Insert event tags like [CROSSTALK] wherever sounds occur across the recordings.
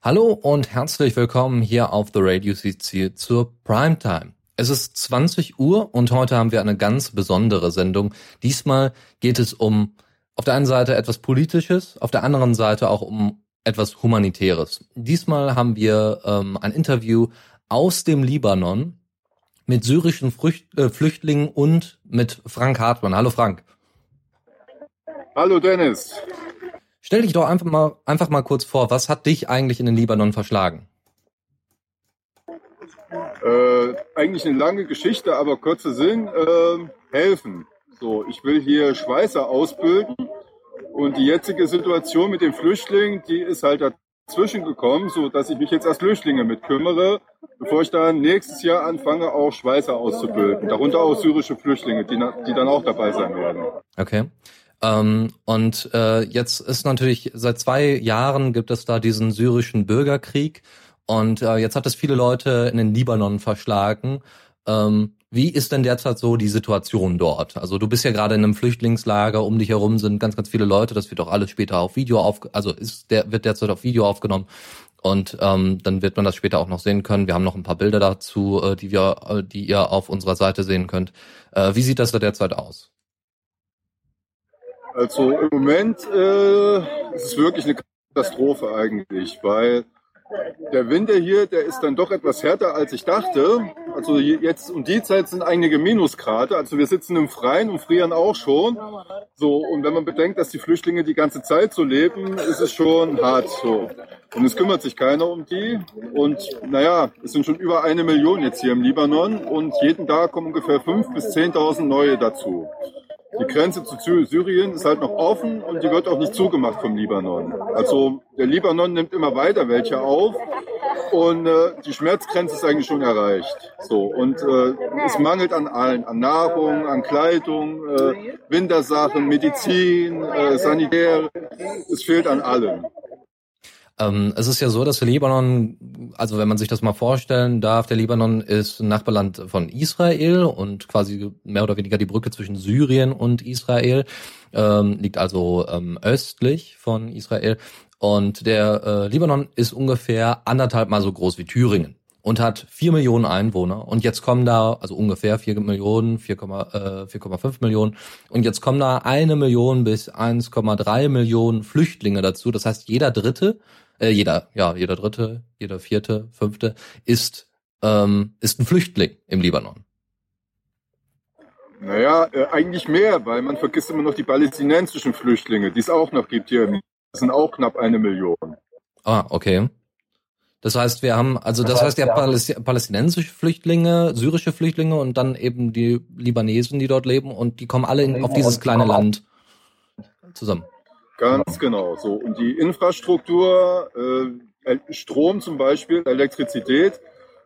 Hallo und herzlich willkommen hier auf The Radio CC zur Primetime. Es ist 20 Uhr und heute haben wir eine ganz besondere Sendung. Diesmal geht es um auf der einen Seite etwas Politisches, auf der anderen Seite auch um etwas Humanitäres. Diesmal haben wir ähm, ein Interview aus dem Libanon mit syrischen Frücht, äh, Flüchtlingen und mit Frank Hartmann. Hallo Frank. Hallo Dennis. Stell dich doch einfach mal, einfach mal kurz vor, was hat dich eigentlich in den Libanon verschlagen? Äh, eigentlich eine lange Geschichte, aber kurzer Sinn, äh, helfen. So, ich will hier Schweißer ausbilden und die jetzige Situation mit den Flüchtlingen, die ist halt dazwischen gekommen, so dass ich mich jetzt als Flüchtlinge mit kümmere, bevor ich dann nächstes Jahr anfange, auch Schweißer auszubilden. Darunter auch syrische Flüchtlinge, die, die dann auch dabei sein werden. Okay. Ähm, und äh, jetzt ist natürlich seit zwei Jahren gibt es da diesen syrischen Bürgerkrieg und äh, jetzt hat es viele Leute in den Libanon verschlagen. Ähm, wie ist denn derzeit so die Situation dort? Also du bist ja gerade in einem Flüchtlingslager, um dich herum sind ganz, ganz viele Leute. Das wird auch alles später auf Video auf, also ist der wird derzeit auf Video aufgenommen und ähm, dann wird man das später auch noch sehen können. Wir haben noch ein paar Bilder dazu, äh, die wir, äh, die ihr auf unserer Seite sehen könnt. Äh, wie sieht das da derzeit aus? Also im Moment äh, ist es wirklich eine Katastrophe eigentlich, weil der Winter hier, der ist dann doch etwas härter, als ich dachte. Also jetzt um die Zeit sind einige Minusgrade. Also wir sitzen im Freien und frieren auch schon. So, und wenn man bedenkt, dass die Flüchtlinge die ganze Zeit so leben, ist es schon hart so. Und es kümmert sich keiner um die. Und naja, es sind schon über eine Million jetzt hier im Libanon und jeden Tag kommen ungefähr fünf bis zehntausend neue dazu. Die Grenze zu Syrien ist halt noch offen und die wird auch nicht zugemacht vom Libanon. Also der Libanon nimmt immer weiter welche auf und äh, die Schmerzgrenze ist eigentlich schon erreicht. So und äh, es mangelt an allen, an Nahrung, an Kleidung, äh, Wintersachen, Medizin, äh, Sanitär. Es fehlt an allem. Ähm, es ist ja so, dass der Libanon, also wenn man sich das mal vorstellen darf, der Libanon ist ein Nachbarland von Israel und quasi mehr oder weniger die Brücke zwischen Syrien und Israel, ähm, liegt also ähm, östlich von Israel. Und der äh, Libanon ist ungefähr anderthalb Mal so groß wie Thüringen und hat vier Millionen Einwohner. Und jetzt kommen da, also ungefähr vier Millionen, 4,5 äh, Millionen. Und jetzt kommen da eine Million bis 1,3 Millionen Flüchtlinge dazu. Das heißt, jeder Dritte äh, jeder, ja, jeder dritte, jeder vierte, fünfte ist, ähm, ist ein Flüchtling im Libanon. Naja, äh, eigentlich mehr, weil man vergisst immer noch die palästinensischen Flüchtlinge, die es auch noch gibt hier. Das sind auch knapp eine Million. Ah, okay. Das heißt, wir haben, also das, das heißt, ja Paläst palästinensische Flüchtlinge, syrische Flüchtlinge und dann eben die Libanesen, die dort leben und die kommen alle in, auf dieses kleine Land zusammen. Ganz genau. So und die Infrastruktur, äh, Strom zum Beispiel, Elektrizität,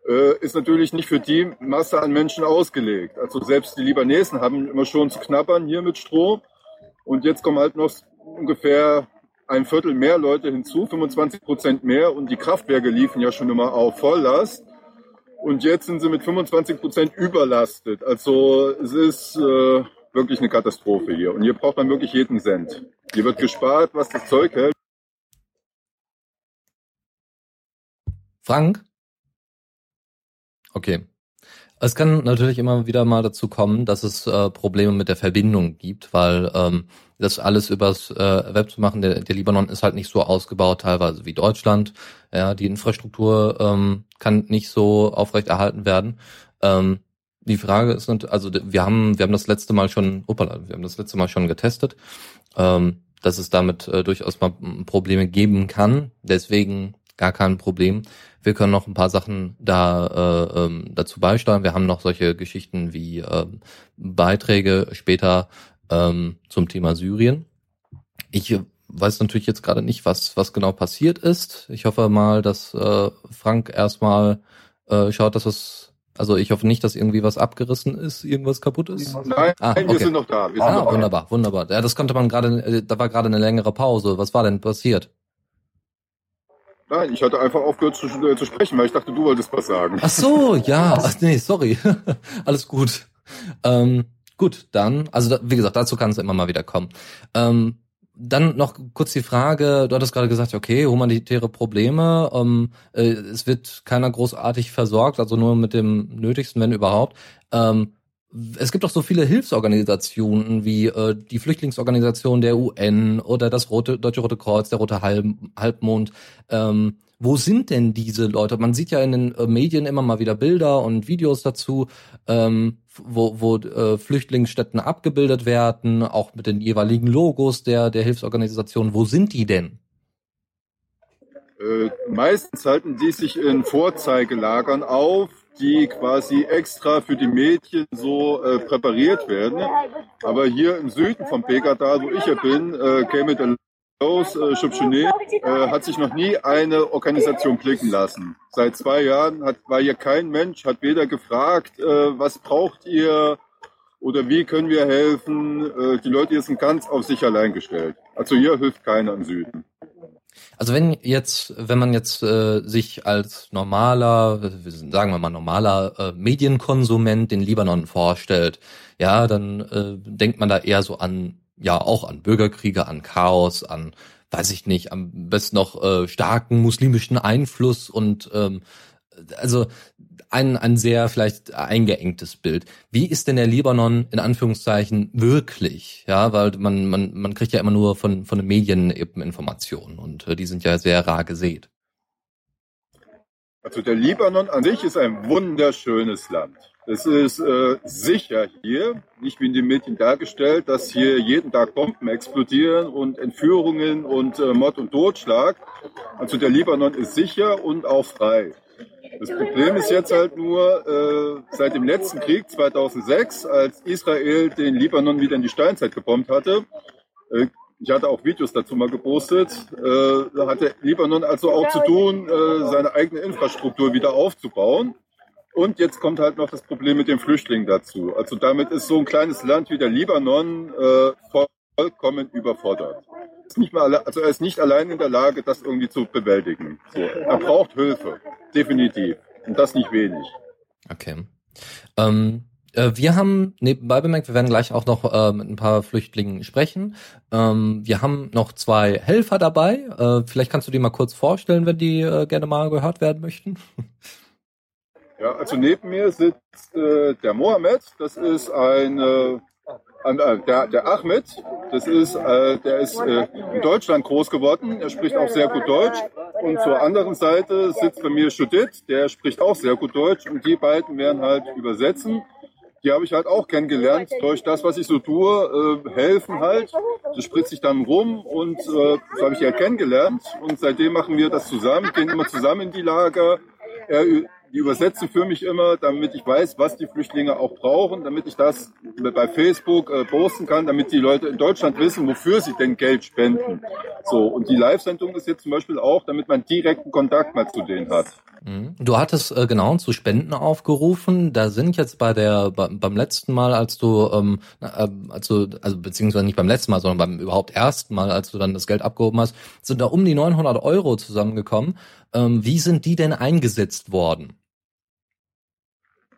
äh, ist natürlich nicht für die Masse an Menschen ausgelegt. Also selbst die Libanesen haben immer schon zu knabbern hier mit Strom. Und jetzt kommen halt noch ungefähr ein Viertel mehr Leute hinzu, 25 Prozent mehr. Und die Kraftwerke liefen ja schon immer auf Volllast. Und jetzt sind sie mit 25 Prozent überlastet. Also es ist äh, wirklich eine Katastrophe hier. Und hier braucht man wirklich jeden Cent. Hier wird gespart, was das Zeug hält. Frank? Okay. Es kann natürlich immer wieder mal dazu kommen, dass es äh, Probleme mit der Verbindung gibt, weil ähm, das alles übers äh, Web zu machen, der, der Libanon ist halt nicht so ausgebaut, teilweise wie Deutschland. Ja, die Infrastruktur ähm, kann nicht so aufrechterhalten werden. Ähm, die Frage ist, also wir haben, wir haben das letzte Mal schon, opala, wir haben das letzte Mal schon getestet, ähm, dass es damit äh, durchaus mal Probleme geben kann. Deswegen gar kein Problem. Wir können noch ein paar Sachen da äh, ähm, dazu beisteuern. Wir haben noch solche Geschichten wie äh, Beiträge später ähm, zum Thema Syrien. Ich weiß natürlich jetzt gerade nicht, was was genau passiert ist. Ich hoffe mal, dass äh, Frank erstmal äh, schaut, dass es also ich hoffe nicht, dass irgendwie was abgerissen ist, irgendwas kaputt ist. Nein, ah, okay. wir sind noch da. Wir ah, noch wunderbar, da. wunderbar. Ja, das konnte man gerade, äh, da war gerade eine längere Pause. Was war denn passiert? Nein, ich hatte einfach aufgehört zu, äh, zu sprechen, weil ich dachte, du wolltest was sagen. Ach so, ja. [LAUGHS] Ach, nee, sorry. [LAUGHS] Alles gut. Ähm, gut, dann, also da, wie gesagt, dazu kann es immer mal wieder kommen. Ähm, dann noch kurz die Frage, du hattest gerade gesagt, okay, humanitäre Probleme, ähm, äh, es wird keiner großartig versorgt, also nur mit dem Nötigsten, wenn überhaupt. Ähm, es gibt doch so viele Hilfsorganisationen wie äh, die Flüchtlingsorganisation der UN oder das Rote, Deutsche Rote Kreuz, der Rote Halb, Halbmond. Ähm, wo sind denn diese Leute? Man sieht ja in den äh, Medien immer mal wieder Bilder und Videos dazu, ähm, wo, wo äh, Flüchtlingsstätten abgebildet werden, auch mit den jeweiligen Logos der, der Hilfsorganisation. Wo sind die denn? Äh, meistens halten die sich in Vorzeigelagern auf, die quasi extra für die Mädchen so äh, präpariert werden. Aber hier im Süden vom Pegadal, wo ich ja bin, äh, käme der Los äh, Chupchunet, äh, hat sich noch nie eine Organisation blicken lassen. Seit zwei Jahren hat, war hier kein Mensch, hat weder gefragt, äh, was braucht ihr oder wie können wir helfen. Äh, die Leute hier sind ganz auf sich allein gestellt. Also hier hilft keiner im Süden. Also wenn jetzt, wenn man jetzt äh, sich als normaler, sagen wir mal normaler äh, Medienkonsument den Libanon vorstellt, ja, dann äh, denkt man da eher so an, ja, auch an Bürgerkriege, an Chaos, an, weiß ich nicht, am besten noch äh, starken muslimischen Einfluss und ähm, also ein, ein sehr vielleicht eingeengtes Bild. Wie ist denn der Libanon in Anführungszeichen wirklich? Ja, weil man, man, man kriegt ja immer nur von, von den Medien eben Informationen und äh, die sind ja sehr rar gesät. Also der Libanon an sich ist ein wunderschönes Land. Es ist äh, sicher hier, nicht wie in den Medien dargestellt, dass hier jeden Tag Bomben explodieren und Entführungen und äh, Mord und Totschlag. Also der Libanon ist sicher und auch frei. Das Problem ist jetzt halt nur, äh, seit dem letzten Krieg 2006, als Israel den Libanon wieder in die Steinzeit gebombt hatte, äh, ich hatte auch Videos dazu mal gepostet, äh, hatte Libanon also auch zu tun, äh, seine eigene Infrastruktur wieder aufzubauen. Und jetzt kommt halt noch das Problem mit den Flüchtlingen dazu. Also damit ist so ein kleines Land wie der Libanon äh, vollkommen überfordert. Ist nicht mal, also er ist nicht allein in der Lage, das irgendwie zu bewältigen. So, er braucht Hilfe, definitiv. Und das nicht wenig. Okay. Ähm, äh, wir haben nebenbei bemerkt, wir werden gleich auch noch äh, mit ein paar Flüchtlingen sprechen. Ähm, wir haben noch zwei Helfer dabei. Äh, vielleicht kannst du die mal kurz vorstellen, wenn die äh, gerne mal gehört werden möchten. [LAUGHS] Ja, also neben mir sitzt äh, der Mohammed. Das ist ein äh, der, der Ahmed, das ist, äh, der ist äh, in Deutschland groß geworden. Er spricht auch sehr gut Deutsch. Und zur anderen Seite sitzt bei mir Judith, der spricht auch sehr gut Deutsch. Und die beiden werden halt übersetzen. Die habe ich halt auch kennengelernt durch das, was ich so tue, äh, helfen halt. Das spritzt sich dann rum und äh, so habe ich ja kennengelernt. Und seitdem machen wir das zusammen, gehen immer zusammen in die Lager. Er die übersetzen für mich immer, damit ich weiß, was die Flüchtlinge auch brauchen, damit ich das bei Facebook äh, posten kann, damit die Leute in Deutschland wissen, wofür sie denn Geld spenden. So, und die Live-Sendung ist jetzt zum Beispiel auch, damit man direkten Kontakt mal zu denen hat. Mhm. Du hattest äh, genau zu Spenden aufgerufen. Da sind jetzt bei der bei, beim letzten Mal, als du ähm, äh, als du, also beziehungsweise nicht beim letzten Mal, sondern beim überhaupt ersten Mal, als du dann das Geld abgehoben hast, sind da um die 900 Euro zusammengekommen. Ähm, wie sind die denn eingesetzt worden?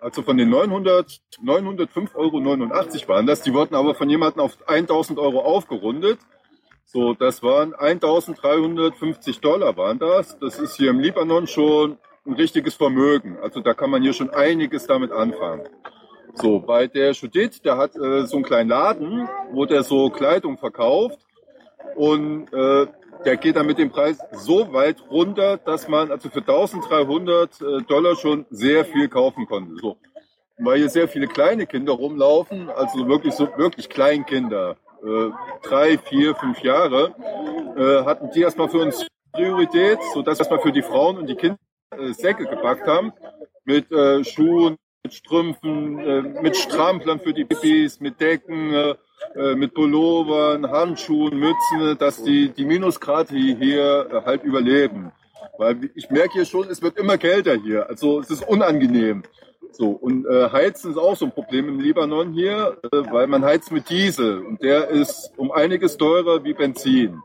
Also von den 900, 905,89 Euro waren das. Die wurden aber von jemandem auf 1000 Euro aufgerundet. So, das waren 1350 Dollar waren das. Das ist hier im Libanon schon ein richtiges Vermögen. Also da kann man hier schon einiges damit anfangen. So, bei der Judith, der hat äh, so einen kleinen Laden, wo der so Kleidung verkauft. Und äh, der geht dann mit dem Preis so weit runter, dass man also für 1300 äh, Dollar schon sehr viel kaufen konnte. So. Weil hier sehr viele kleine Kinder rumlaufen, also wirklich so wirklich Kleinkinder, äh, drei, vier, fünf Jahre, äh, hatten die erstmal für uns Priorität, so dass wir erstmal für die Frauen und die Kinder äh, Säcke gepackt haben mit äh, Schuhen, mit Strümpfen, äh, mit Stramplern für die Babys, mit Decken, äh, mit Pullovern, Handschuhen, Mützen, dass die, die Minusgrade hier äh, halt überleben. Weil ich merke hier schon, es wird immer kälter hier. Also es ist unangenehm. So, und äh, Heizen ist auch so ein Problem im Libanon hier, äh, weil man heizt mit Diesel und der ist um einiges teurer wie Benzin.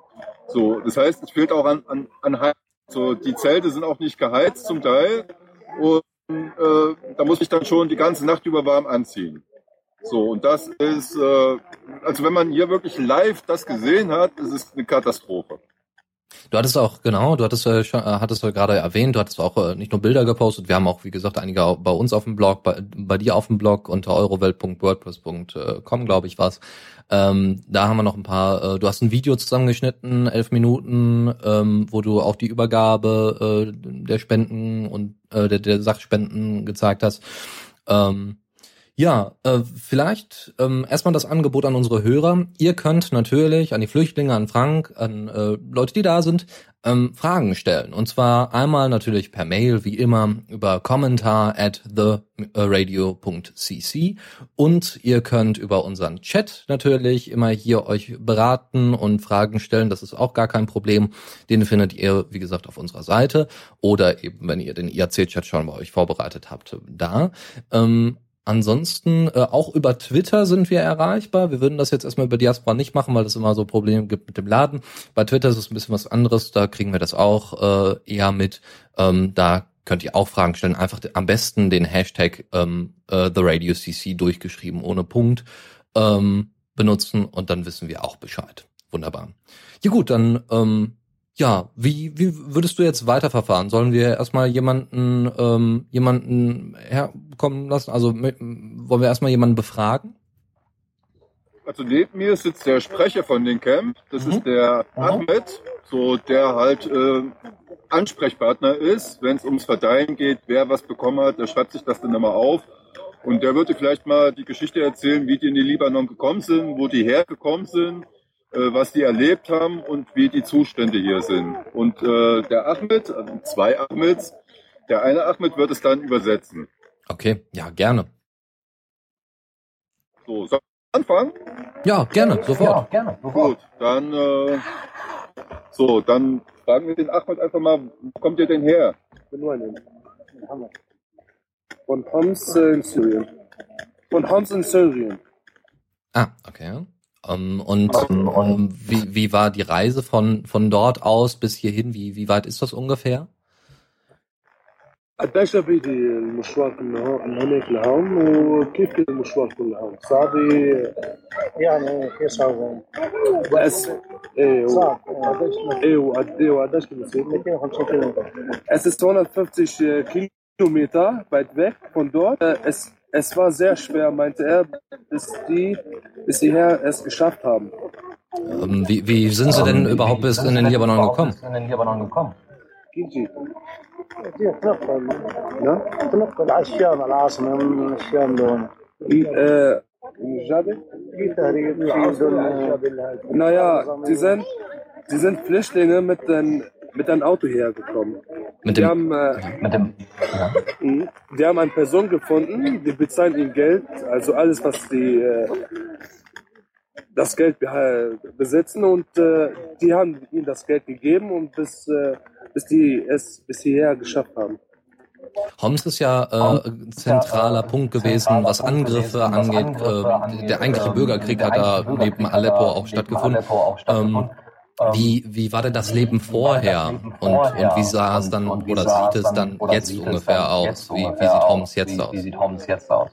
So, das heißt, es fehlt auch an, an, an Heiz. So, die Zelte sind auch nicht geheizt zum Teil und äh, da muss ich dann schon die ganze Nacht über warm anziehen. So, und das ist, äh, also wenn man hier wirklich live das gesehen hat, ist es eine Katastrophe. Du hattest auch, genau, du hattest äh, äh, hattest ja gerade erwähnt, du hattest auch äh, nicht nur Bilder gepostet, wir haben auch, wie gesagt, einige bei uns auf dem Blog, bei, bei dir auf dem Blog unter eurowelt.wordpress.com, glaube ich, war's. Ähm, da haben wir noch ein paar, äh, du hast ein Video zusammengeschnitten, elf Minuten, ähm, wo du auch die Übergabe äh, der Spenden und äh, der, der Sachspenden gezeigt hast. Ähm, ja, äh, vielleicht ähm, erstmal das Angebot an unsere Hörer. Ihr könnt natürlich an die Flüchtlinge, an Frank, an äh, Leute, die da sind, ähm, Fragen stellen. Und zwar einmal natürlich per Mail, wie immer, über kommentar at theradio.cc. Und ihr könnt über unseren Chat natürlich immer hier euch beraten und Fragen stellen. Das ist auch gar kein Problem. Den findet ihr, wie gesagt, auf unserer Seite. Oder eben, wenn ihr den IAC-Chat schon bei euch vorbereitet habt, da. Ähm, Ansonsten äh, auch über Twitter sind wir erreichbar. Wir würden das jetzt erstmal über Diaspora nicht machen, weil es immer so Probleme gibt mit dem Laden. Bei Twitter ist es ein bisschen was anderes. Da kriegen wir das auch äh, eher mit. Ähm, da könnt ihr auch Fragen stellen. Einfach am besten den Hashtag ähm, äh, The Radio CC durchgeschrieben ohne Punkt ähm, benutzen und dann wissen wir auch Bescheid. Wunderbar. Ja gut, dann ähm, ja, wie, wie würdest du jetzt weiterverfahren? Sollen wir erstmal jemanden, ähm, jemanden herkommen lassen? Also wollen wir erstmal jemanden befragen? Also neben mir sitzt der Sprecher von den Camp. Das mhm. ist der mhm. Ahmed, so der halt äh, Ansprechpartner ist, wenn es ums Verteilen geht, wer was bekommen hat, der schreibt sich das dann immer auf. Und der würde vielleicht mal die Geschichte erzählen, wie die in die Libanon gekommen sind, wo die hergekommen sind was die erlebt haben und wie die Zustände hier sind. Und äh, der Ahmed, also zwei Ahmeds, der eine Ahmed wird es dann übersetzen. Okay, ja, gerne. So, soll ich anfangen? Ja, gerne, sofort. Ja, gerne, sofort. Gut, dann, äh, so, dann fragen wir den Ahmed einfach mal, wo kommt ihr denn her? Von Homs in Syrien. Von Homs in Syrien. Ah, okay. Um, ähm, und um, um, wie, wie war die Reise von, von dort aus bis hierhin? Wie, wie weit ist das ungefähr? قديش بيدي المشوار من هناك لهون وكيف كان المشوار كله هون؟ صعب يعني كيف صعب؟ بس ايه صعب ايه وقد ايه وقديش بيصير؟ 250 كيلو Es ist 250 Kilometer weit weg von dort. Es es war sehr schwer, meinte er, bis die, bis die Herr es geschafft haben. Ähm, wie, wie, sind Sie denn überhaupt bis in den Libanon gekommen? In den Libanon gekommen? Gigi. Ja? Wie, äh, naja, die sind, die sind Flüchtlinge mit den mit einem Auto hergekommen. Mit dem, die haben, äh, mit dem, ja. Mhm. die haben eine Person gefunden, die bezahlen ihm Geld, also alles, was die äh, das Geld besitzen und äh, die haben ihnen das Geld gegeben und bis, äh, bis die es bis hierher geschafft haben. Homs ist ja äh, zentraler Punkt gewesen, was Angriffe angeht. Äh, der eigentliche Bürgerkrieg hat da neben Aleppo auch stattgefunden. Ähm, ähm, wie, wie war denn das Leben vorher? Und, und wie sah es dann oder sieht es dann jetzt ungefähr aus? Wie, wie sieht Homs jetzt aus? Wie sieht Homs jetzt aus?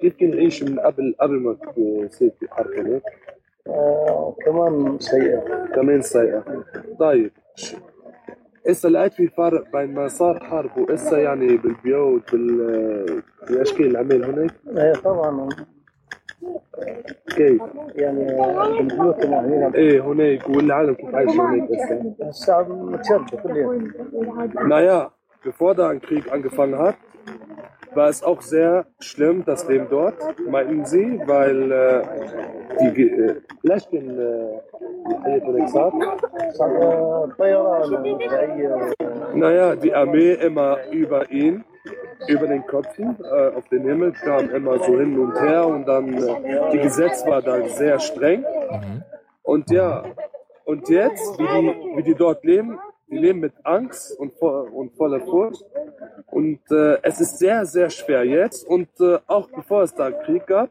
كيف كان نعيش من قبل قبل ما تصير في حرب هناك؟ كمان سيئة كمان سيئة طيب هسه لقيت في فرق بين ما صار حرب وهسه يعني بالبيوت بال باشكال العمل هناك؟ ايه طبعا كيف؟ يعني بالبيوت هنا ايه هناك والعالم كيف عايش هناك هسه؟ الشعب متشرد كل يوم. Naja, bevor da ein Krieg angefangen hat, war es auch sehr schlimm, das Leben dort, meinten sie, weil äh, die äh, vielleicht in naja, die Armee immer über ihn über den Köpfen äh, auf den Himmel kam immer so hin und her und dann äh, die Gesetz war da sehr streng. Mhm. Und ja, und jetzt, wie die, wie die dort leben, die leben mit Angst und, und voller Furcht. Und äh, es ist sehr, sehr schwer jetzt. Und äh, auch bevor es da Krieg gab,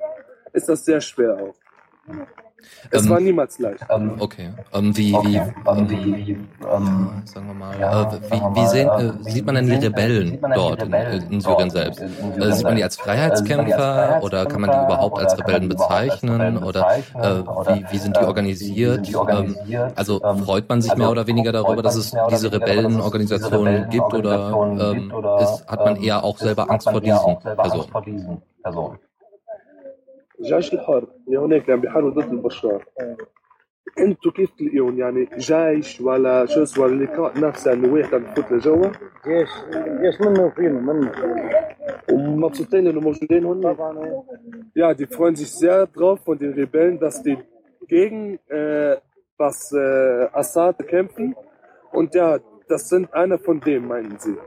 ist das sehr schwer auch. Es ähm, war niemals leicht. Ähm, okay. Ähm, wie, wie, ähm, wie, ähm, sagen wir mal, ja, äh, wie, wie sehen, äh, sieht man denn die Rebellen dort in, in Syrien selbst? Äh, sieht man die als Freiheitskämpfer oder kann man die überhaupt als Rebellen bezeichnen oder äh, wie, wie sind die organisiert? Ähm, also freut man sich mehr oder weniger darüber, dass es diese Rebellenorganisationen gibt oder ähm, ist, hat man eher auch selber Angst vor diesen Personen? الجيش الحر اللي هناك عم بيحاربوا ضد البشار انتوا كيف تلاقيهم يعني جيش ولا شو اسمه اللقاء نفسه انه واحد عم يفوت لجوا جيش جيش منه وفينا منه ومبسوطين انه موجودين هون طبعا Ja, die freuen sich sehr drauf von den Rebellen, dass die gegen äh, was äh, Assad kämpfen. Und ja, das sind einer von denen, meinen sie.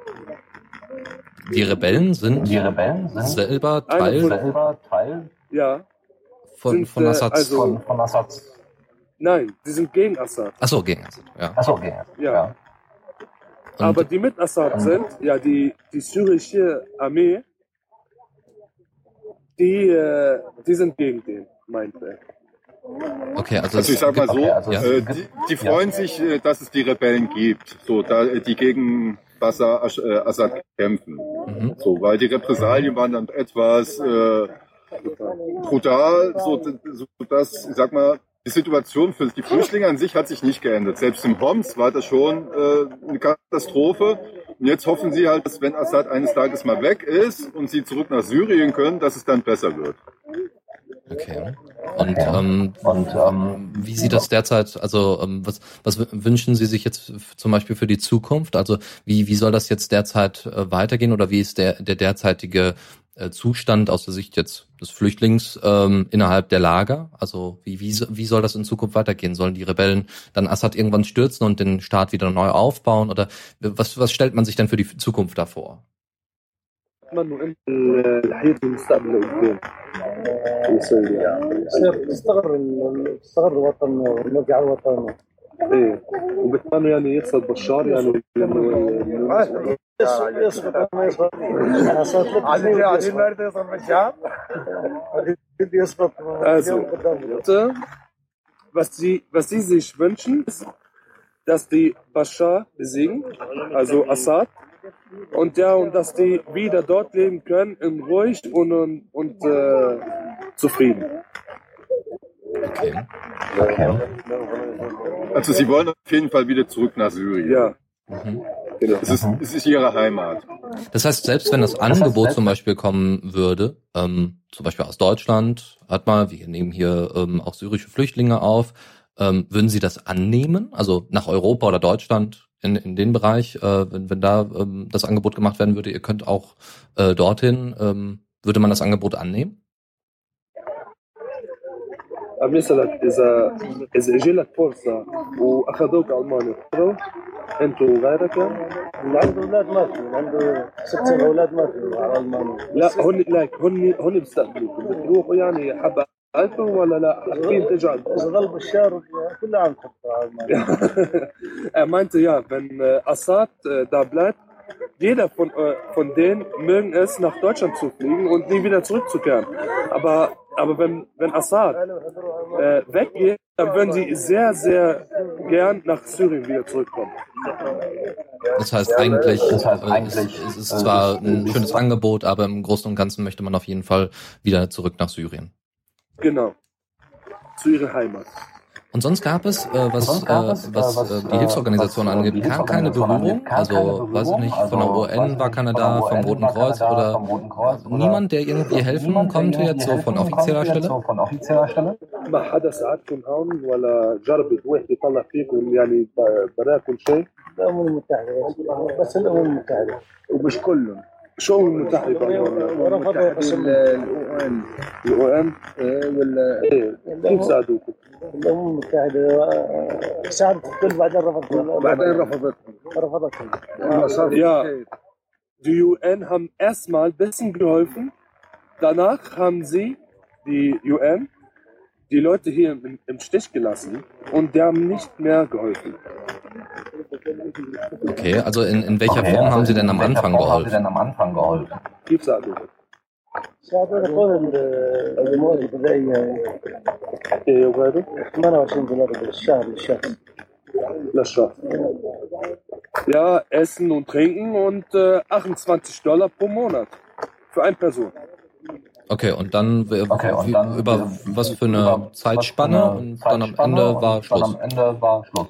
Die Rebellen sind, die Rebellen sind selber Teil, selber Teil ja. Von, sind, von Assad. Also, von, von Assad. Nein, die sind gegen Assad. Achso, gegen Assad, ja. Achso, gegen Assad. Ja. ja. Aber die mit Assad sind, ja, die, die syrische Armee, die, äh, die sind gegen den, meint er. Okay, also, also ich sag mal so, okay, also ja. äh, die, die, freuen ja. sich, äh, dass es die Rebellen gibt, so da, die gegen Bashar äh, Assad kämpfen. Mhm. So, weil die Repressalien waren dann etwas äh, brutal, so, so dass, ich sag mal, die Situation für die Flüchtlinge an sich hat sich nicht geändert. Selbst im Homs war das schon äh, eine Katastrophe. Und jetzt hoffen sie halt, dass wenn Assad eines Tages mal weg ist und sie zurück nach Syrien können, dass es dann besser wird. Okay. Und, ähm, und ähm, wie sieht das derzeit, also ähm, was, was wünschen Sie sich jetzt zum Beispiel für die Zukunft? Also wie, wie soll das jetzt derzeit äh, weitergehen oder wie ist der, der derzeitige äh, Zustand aus der Sicht jetzt des Flüchtlings ähm, innerhalb der Lager? Also wie, wie, wie soll das in Zukunft weitergehen? Sollen die Rebellen dann Assad irgendwann stürzen und den Staat wieder neu aufbauen? Oder was, was stellt man sich denn für die Zukunft da vor? الحياة المستقبل قدام تستغر تستغر الوطن ونرجع الوطن ايه وبتمنوا يعني يخسر بشار يعني لانه يسقط ما يسقط انا صرت ثلاث عايزين عايزين النهارده يوصل بالشعب يسقط Also, was sie, was sie sich wünschen, ist, dass die Bashar besiegen, also Assad, und ja, und dass die wieder dort leben können, in ruhig und, und, und äh, zufrieden. Okay. Okay. Also sie wollen auf jeden Fall wieder zurück nach Syrien. Ja. Mhm. Genau. Es, ist, es ist ihre Heimat. Das heißt, selbst wenn das Angebot zum Beispiel kommen würde, ähm, zum Beispiel aus Deutschland, hat mal, wir nehmen hier ähm, auch syrische Flüchtlinge auf, ähm, würden Sie das annehmen? Also nach Europa oder Deutschland in, in den Bereich, äh, wenn, wenn da ähm, das Angebot gemacht werden würde, ihr könnt auch äh, dorthin, ähm, würde man das Angebot annehmen? عم يسالك إذا إذا لك فرصة وأخذوك المانيا تروح أنت وغيرك؟ اللي عنده أولاد ماتوا عنده ست سبع أولاد ماتوا على ألمانيا. لا هن لايك هن هن بيستقبلوك بتروحوا يعني حبة ولا لا؟ حابين تجعل إذا ظل بشار كل عام على المانيا. [LAUGHS] ما أنت يا من قصات دابلات Äh, jeder von, äh, von denen mögen es, nach Deutschland zu fliegen und nie wieder zurückzukehren. Aber, aber wenn, wenn Assad äh, weggeht, dann würden sie sehr, sehr gern nach Syrien wieder zurückkommen. Das heißt eigentlich, Das heißt äh, eigentlich, es, es ist zwar ein schönes Angebot, aber im Großen und Ganzen möchte man auf jeden Fall wieder zurück nach Syrien. Genau. Zu ihrer Heimat. Und sonst gab es, äh, was, Sonst gab es, äh, äh, was was, äh, die Hilfsorganisation was, äh, angeht, die kam keine Hilfsorganisation Berührung. angeht, kam Also keine weiß ich Berührung. nicht, von der Also, weiß UN ich war nicht, keiner von da, der vom UN Roten war keiner Kreuz da, oder vom Roten Kreuz oder niemand, der irgendwie helfen niemand, der konnte irgendwie jetzt so von helfen offizieller konnte, jetzt Stelle? so von offizieller Stelle. ما حدا ساعدكم هون ولا جرب واحد يطلع فيكم يعني ب- براكم شيء الامم المتحده بس- بس الامم المتحده ومش كلهم شو المتحدة ورفضوا قسم الاو ان الاو ام ولا كيف ساعدوكم؟ الامم المتحده آه، ساعدت الكل بعدين رفضت بعدين رفضتهم رفضتهم ما صار في Ja. خير. Die UN haben erstmal ein bisschen geholfen. Danach haben sie, die UN, die Leute hier im, im Stich gelassen und die haben nicht mehr geholfen. Okay, also in, in welcher okay, Form also haben Sie denn am Anfang Form geholfen? Haben Sie denn am Anfang geholfen? Tiefsage. Ja, Essen und Trinken und äh, 28 Dollar pro Monat für eine Person. Okay, und dann, okay, und dann über was für eine Zeitspanne, Zeitspanne und dann am Ende war Dann am Ende war Schluss.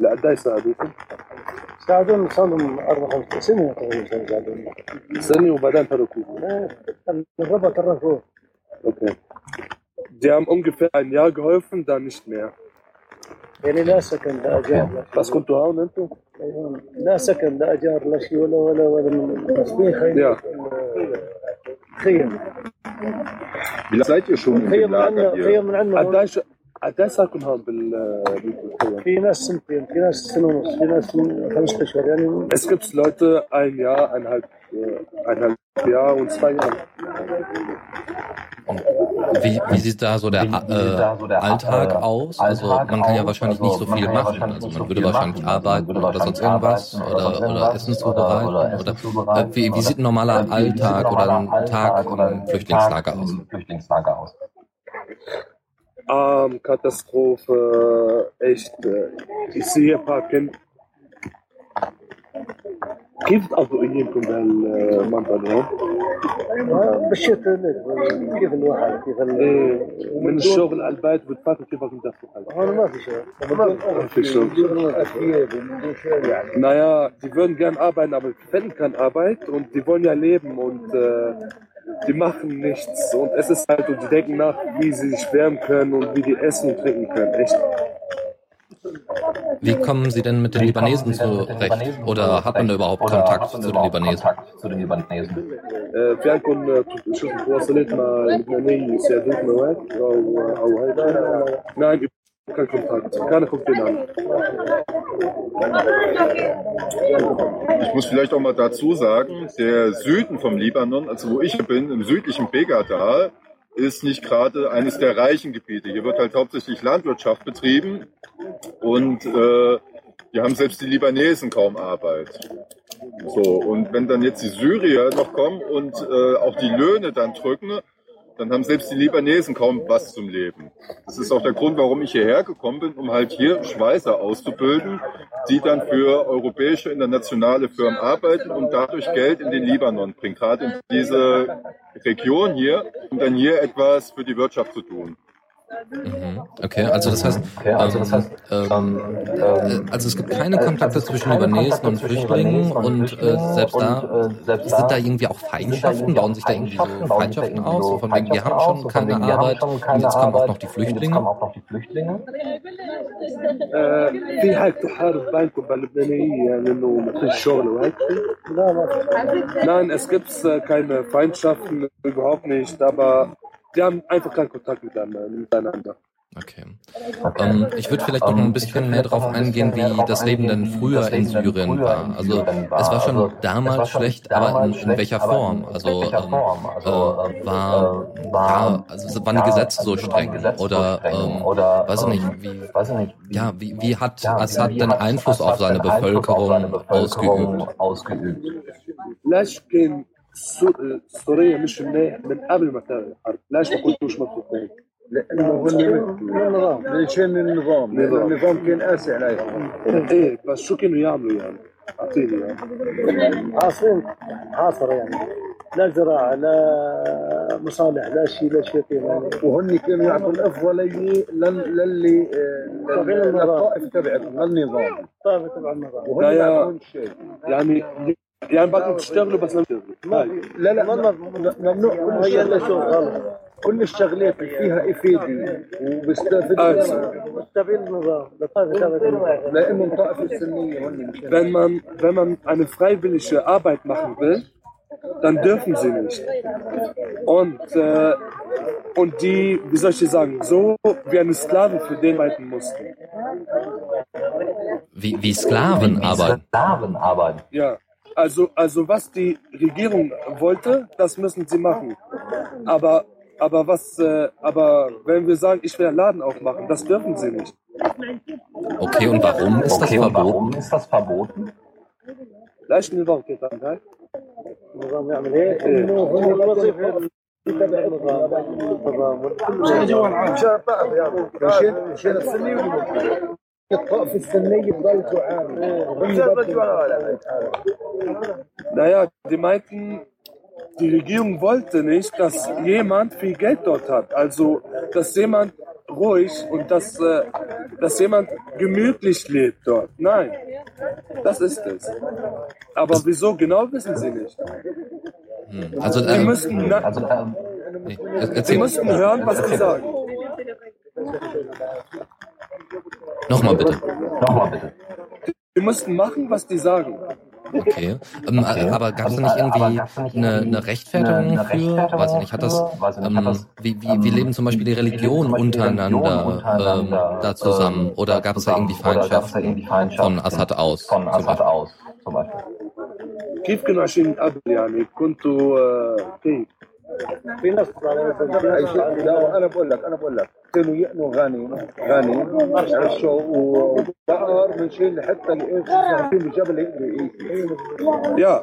لقد يساعدوكم ساعدون صار لهم أربع خمس سنين تقريبا ساعدون سنة وبعدين تركوه. الربط الرفوف okay die haben ungefähr ein Jahr geholfen dann nicht mehr يعني لا سكن لا أجار was كنتوا هون أنتوا؟ لا سكن لا أجار لا شيء ولا ولا ولا من مسكين خيم. خيم Wie seid ihr schon من Lager عندنا hier? خيم من عندنا قديش قديش صاركم هون بال بالخيم في ناس سنتين في ناس سنه ونص في ناس من خمسة اشهر يعني Es gibt Leute ein Jahr, eineinhalb, äh, eineinhalb Jahr und zwei Jahre. Wie, wie sieht da so der, Wie- wie sieht äh, da so der, Alltag äh, aus? Also Alltag man kann ja aus? wahrscheinlich Also nicht so man viel kann ja machen. wahrscheinlich Also nicht man so würde viel wahrscheinlich machen. Also man arbeiten würde oder sonst wahrscheinlich irgendwas arbeiten oder, oder sonst oder irgendwas Essen oder- zubereiten oder oder, Essen äh, zubereiten wie, wie oder- sieht ein normaler Äh, wie- wie sieht ein Alltag oder ein normaler Tag Alltag oder im ein Flüchtlingslager Tag aus? im Flüchtlingslager aus? Arm, Katastrophe, echt. Äh, ich sehe ein paar Kinder. كيف تقضوا ايامكم بهالمنطقه هون؟ بالشتاء كيف الواحد كيف ال- إيه، من الشغل على البيت بتفكر كيف بدكم تدخلوا حالكم؟ هون ما في شيء ما في شغل. Naja, die würden gern arbeiten, aber finden keine Arbeit und die wollen ja leben und äh, die machen nichts. Und es ist halt, und die denken nach, wie sie sich wärmen können und wie die essen und trinken können. Echt. Wie kommen Sie denn mit den Wie kommen Libanesen Sie denn mit den zurecht? Libanesen Oder hat man da zurecht? überhaupt Oder Kontakt hat man zu den überhaupt Libanesen? Kontakt zu den Libanesen? آه، في عندكم آه، شوف تواصلت مع لبنانيين يساعدوكم هناك او او هيدا نعم كان كونتاكت كان كونتاكت Ich muss vielleicht auch mal dazu sagen, der Süden vom Libanon, also wo ich bin, im südlichen Begadal, ist nicht gerade eines der reichen Gebiete. Hier wird halt hauptsächlich Landwirtschaft betrieben und äh, hier haben selbst die Libanesen kaum Arbeit. So, und wenn dann jetzt die Syrier noch kommen und äh, auch die Löhne dann drücken, dann haben selbst die Libanesen kaum was zum Leben. Das ist auch der Grund, warum ich hierher gekommen bin, um halt hier Schweißer auszubilden, die dann für europäische internationale Firmen arbeiten und dadurch Geld in den Libanon bringen, gerade in diese Region hier, um dann hier etwas für die Wirtschaft zu tun. Mhm. Okay, also das heißt, Okay, also das ähm, heißt, ähm, ähm, äh, ähm, also es gibt keine äh, Kontakte also es gibt zwischen keine Libanesen Kontakte und zwischen Flüchtlingen Libanesen und und äh, Flüchtlingen selbst und, da äh, selbst sind da da irgendwie auch sind da Feindschaften, irgendwie bauen auch sich da irgendwie so Feindschaften, bauen sich da Feindschaften irgendwie aus, so so von wegen, wir haben Feindschaften schon aus, so von keine wegen, wir haben Arbeit schon und keine jetzt kommen auch Arbeit noch die und jetzt Flüchtlinge. kommen auch noch die Flüchtlinge. آه، في هيك تحارب بينكم باللبنانيين يعني انه ما فيش شغل وهيك لا ما في Nein, es gibt äh, keine Feindschaften, überhaupt nicht, aber die haben einfach keinen Kontakt miteinander. Okay. Um, ich würde vielleicht noch ein bisschen mehr darauf eingehen, wie das Leben denn früher in Syrien war. Also es war schon damals schlecht, aber in, in welcher Form? Also ähm, äh, war, ja, also waren die Gesetze so streng oder ähm, weiß ich nicht, wie, ja, wie, wie hat Assad denn Einfluss auf seine Bevölkerung ausgeübt? سوريا مش مناح من قبل ما كان الحرب؟ ليش ما كنتوش مبسوطين؟ لأنه هن النظام ليشان النظام. لأن نظام. النظام كان قاسي عليهم إيه بس شو كانوا يعملوا يعني؟ أعطيني يعني. حاصرين حاصر يعني. لا زراعة لا مصالح لا شيء لا شيء يعني. وهن كانوا يعطوا الأفضلية لل- للي النظام. للطائف تبعتهم للنظام. طيب تبع النظام. وهن ما يعطون الشيء يعني يعني بدكم تشتغلوا بس لم تشتغلوا هاي. لا لا ما- ممنوع كل هي الا الشغلات شغل غلط كل الشغلات اللي فيها افاده وبيستفيد آه. منها تبع النظام لطيب تبع النظام لانه الطائفه السنيه هن مشان Wenn man, wenn man eine freiwillige Arbeit machen will, dann dürfen sie nicht. Und, äh, und die, wie soll ich dir sagen, so wie eine Sklave für den arbeiten mussten. Wie, wie Sklaven Wie arbeiten. Sklaven arbeiten. Ja, also, also was die Regierung wollte, das müssen sie machen. Aber, aber was, äh, aber wenn wir sagen, ich will einen Laden aufmachen, das dürfen sie nicht. Okay, und warum ist das Okay, und verboten? warum ist das verboten? ليش النظام كده هاي؟ النظام يعمل هيك انه هو الوظيفه يتبع النظام التضامن مشان جو العام مشان بعض يعني مشان مشان السنية الطائف السنية بضل تعاني Naja, die meinten, die Regierung wollte nicht, dass jemand viel Geld dort hat. Also, dass jemand ruhig und dass, äh, dass jemand gemütlich lebt dort. Nein, das ist es. Aber wieso genau wissen sie nicht. Hm. Also, Sie ähm, müssten, na, Also, ähm, nee, sie erzähl, müssten hören, was sie sagen. nochmal bitte. nochmal bitte. Sie mussten machen, was die sagen. Okay. Ähm, Okay. Aber gab es da Ähm, nicht aber irgendwie gab's da nicht eine, irgendwie eine Rechtfertigung eine für, Rechtfertigung weiß ich nicht, hat das, für? Weiß ich nicht, hat ähm, das, wie, wie, ähm, wie leben zum Beispiel die wie leben Religionen zum Beispiel die untereinander, Religionen untereinander, ähm, da zusammen? ähm, Oder da gab es da zusammen? irgendwie Oder gab es da Feindschaften irgendwie Feindschaften von Assad aus? von zum Assad Beispiel? aus, zum Beispiel? كيف كانوا عايشين قبل يعني كنتوا آه، كيف في نص على عايشين- لا انا بقول لك انا بقول لك كانوا يقنوا غني غني عشوا وبقر من شيء حتى الانسان في الجبل يقدر يعيش Ja.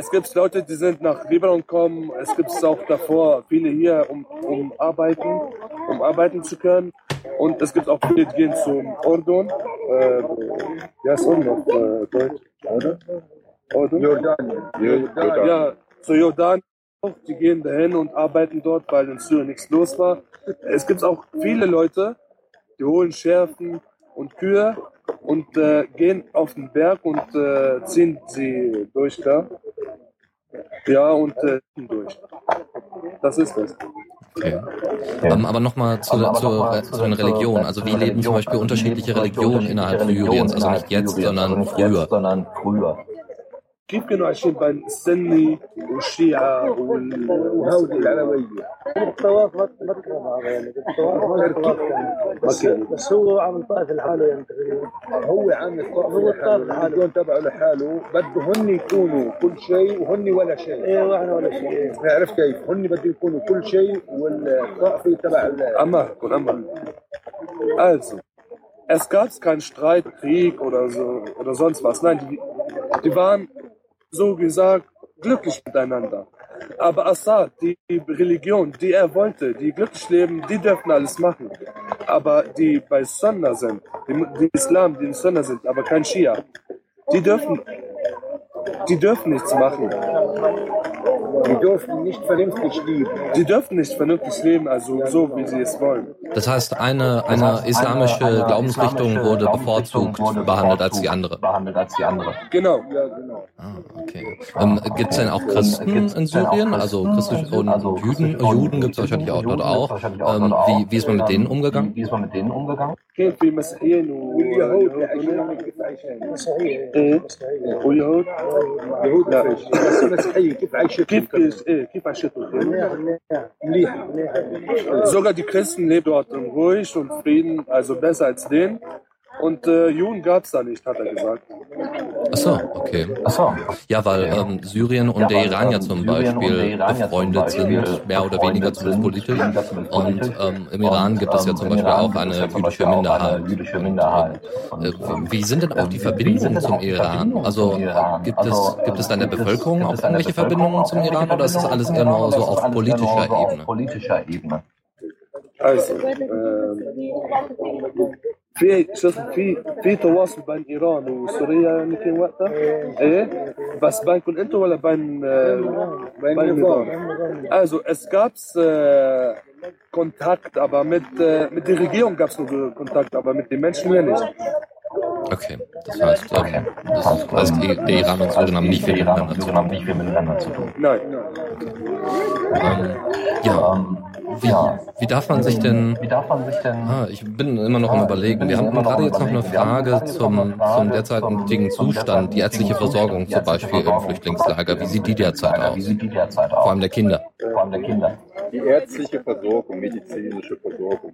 Es gibt Leute, die sind nach Libanon gekommen. Es gibt es auch davor viele hier, um, um arbeiten, um arbeiten zu können. Und es gibt auch viele, die gehen zum Ordon. Äh, ja, ist Ordon auf äh, Deutsch, oder? Ordon? Jordanien. Ja, zu Jordan. die gehen dahin und arbeiten dort, weil in Syrien nichts los war. Es gibt auch viele Leute, die holen Schärfen und Kühe und äh, gehen auf den Berg und äh, ziehen sie durch da. Ja, und äh, durch. Das ist es. Okay. Ähm, aber nochmal zu, Aber- zu, noch mal zu den Religionen. Also wie zu den leben zum Religionen. Beispiel Also wie unterschiedliche leben zum Beispiel Religionen innerhalb unterschiedliche Syriens? Also Religionen nicht jetzt, innerhalb sondern Syriens, also nicht früher. Jetzt, sondern früher. كيف كانوا عايشين بين السني والشيعة وال... وهودي العلوية؟ الطواف ما ما تكرم هذا يعني الطواف ما الطواف كان بس, بس هو عامل طائف لحاله يعني تقريبا. هو عامل الطائف هو الطائف لحاله. تبعه لحاله. بده هن يكونوا كل شيء وهن ولا شيء. إيه وإحنا ولا شيء. إيه. عرفت كيف؟ هن بده يكونوا كل شيء والطائفة تبع und Amar. Also, es gab keinen Streit, Krieg oder so oder sonst was. Nein, die, die waren so gesagt glücklich miteinander. Aber Assad, die Religion, die er wollte, die glücklich leben, die dürfen alles machen. Aber die bei Sunna sind, die, die Islam, die in Sunna sind, aber kein Schia, die dürfen, die dürfen nichts machen. Die dürfen nicht vernünftig leben. Die dürfen nicht vernünftig leben, also so wie sie es wollen. Das heißt, eine, eine Das heißt, islamische eine- eine Glaubensrichtung islamische wurde Glaubensrichtung bevorzugt wurde behandelt als die bevorzugt andere. Behandelt als die andere. Genau. Ja, genau. Ah, okay. Ähm, gibt es denn auch Christen Gibt's in denn auch Syrien? Christen Also in christisch Syrien? und Also Juden, christisch und Juden gibt es wahrscheinlich auch dort Juden auch. gibt's wahrscheinlich auch Ähm, dort wie, auch. wie ist man mit denen Ähm, umgegangen? Wie ist man mit denen umgegangen? كان في مسيحيين و- واليهود عايشين كيف عايشين؟ مسيحية إيه؟ مسيحية واليهود اليهود لا بس مسيحية كيف عايشين؟ كيف كيف إيه كيف عاشتوا منيح منيح مليحة منيح Sogar die Christen leben dort in ruhig und Frieden, also besser als denen. und äh, Juden gab es da nicht, hat er gesagt. Ach so, okay. Ach so. Ja, weil ähm, Syrien und Ja, der weil, Iran ja ähm, zum Syrien Beispiel befreundet sind, mehr oder weniger zumindest politisch. Und ähm, im Iran Und, gibt es ja ähm, zum im Beispiel auch eine jüdische Minderheit. eine jüdische Minderheit. Und, Äh, ähm, wie sind denn auch die ähm, Verbindungen zum Iran? Also gibt es gibt es da in der Bevölkerung auch irgendwelche Verbindungen zum Iran oder ist das alles eher nur so Iran auf politischer Ebene? politischer Ebene? Also, ähm, في شو اسمه في في تواصل بين ايران وسوريا يعني كان وقتها؟ ايه بس بينكم انتم ولا بين آه، بين بين النظام. النظام؟ Also es gab äh, Kontakt, aber mit äh, mit der Regierung gab es nur Kontakt, aber mit den Menschen mehr nicht. Okay, das heißt, ähm, das heißt haben nicht viel Der Iran miteinander und zu Syrien haben nicht viel miteinander zu tun. Nein. Ja, Ähm, wie, ja. wie darf man sich denn Wie darf man sich denn Ah, ich bin immer noch am überlegen. Wir haben gerade jetzt noch eine Frage zum, zum derzeitigen Zustand, die ärztliche Versorgung zum Beispiel im Flüchtlingslager. Wie sieht die derzeit Wie aus? sieht die derzeit aus? Vor allem der Kinder. Vor allem der Kinder. Die ärztliche Versorgung, medizinische Versorgung.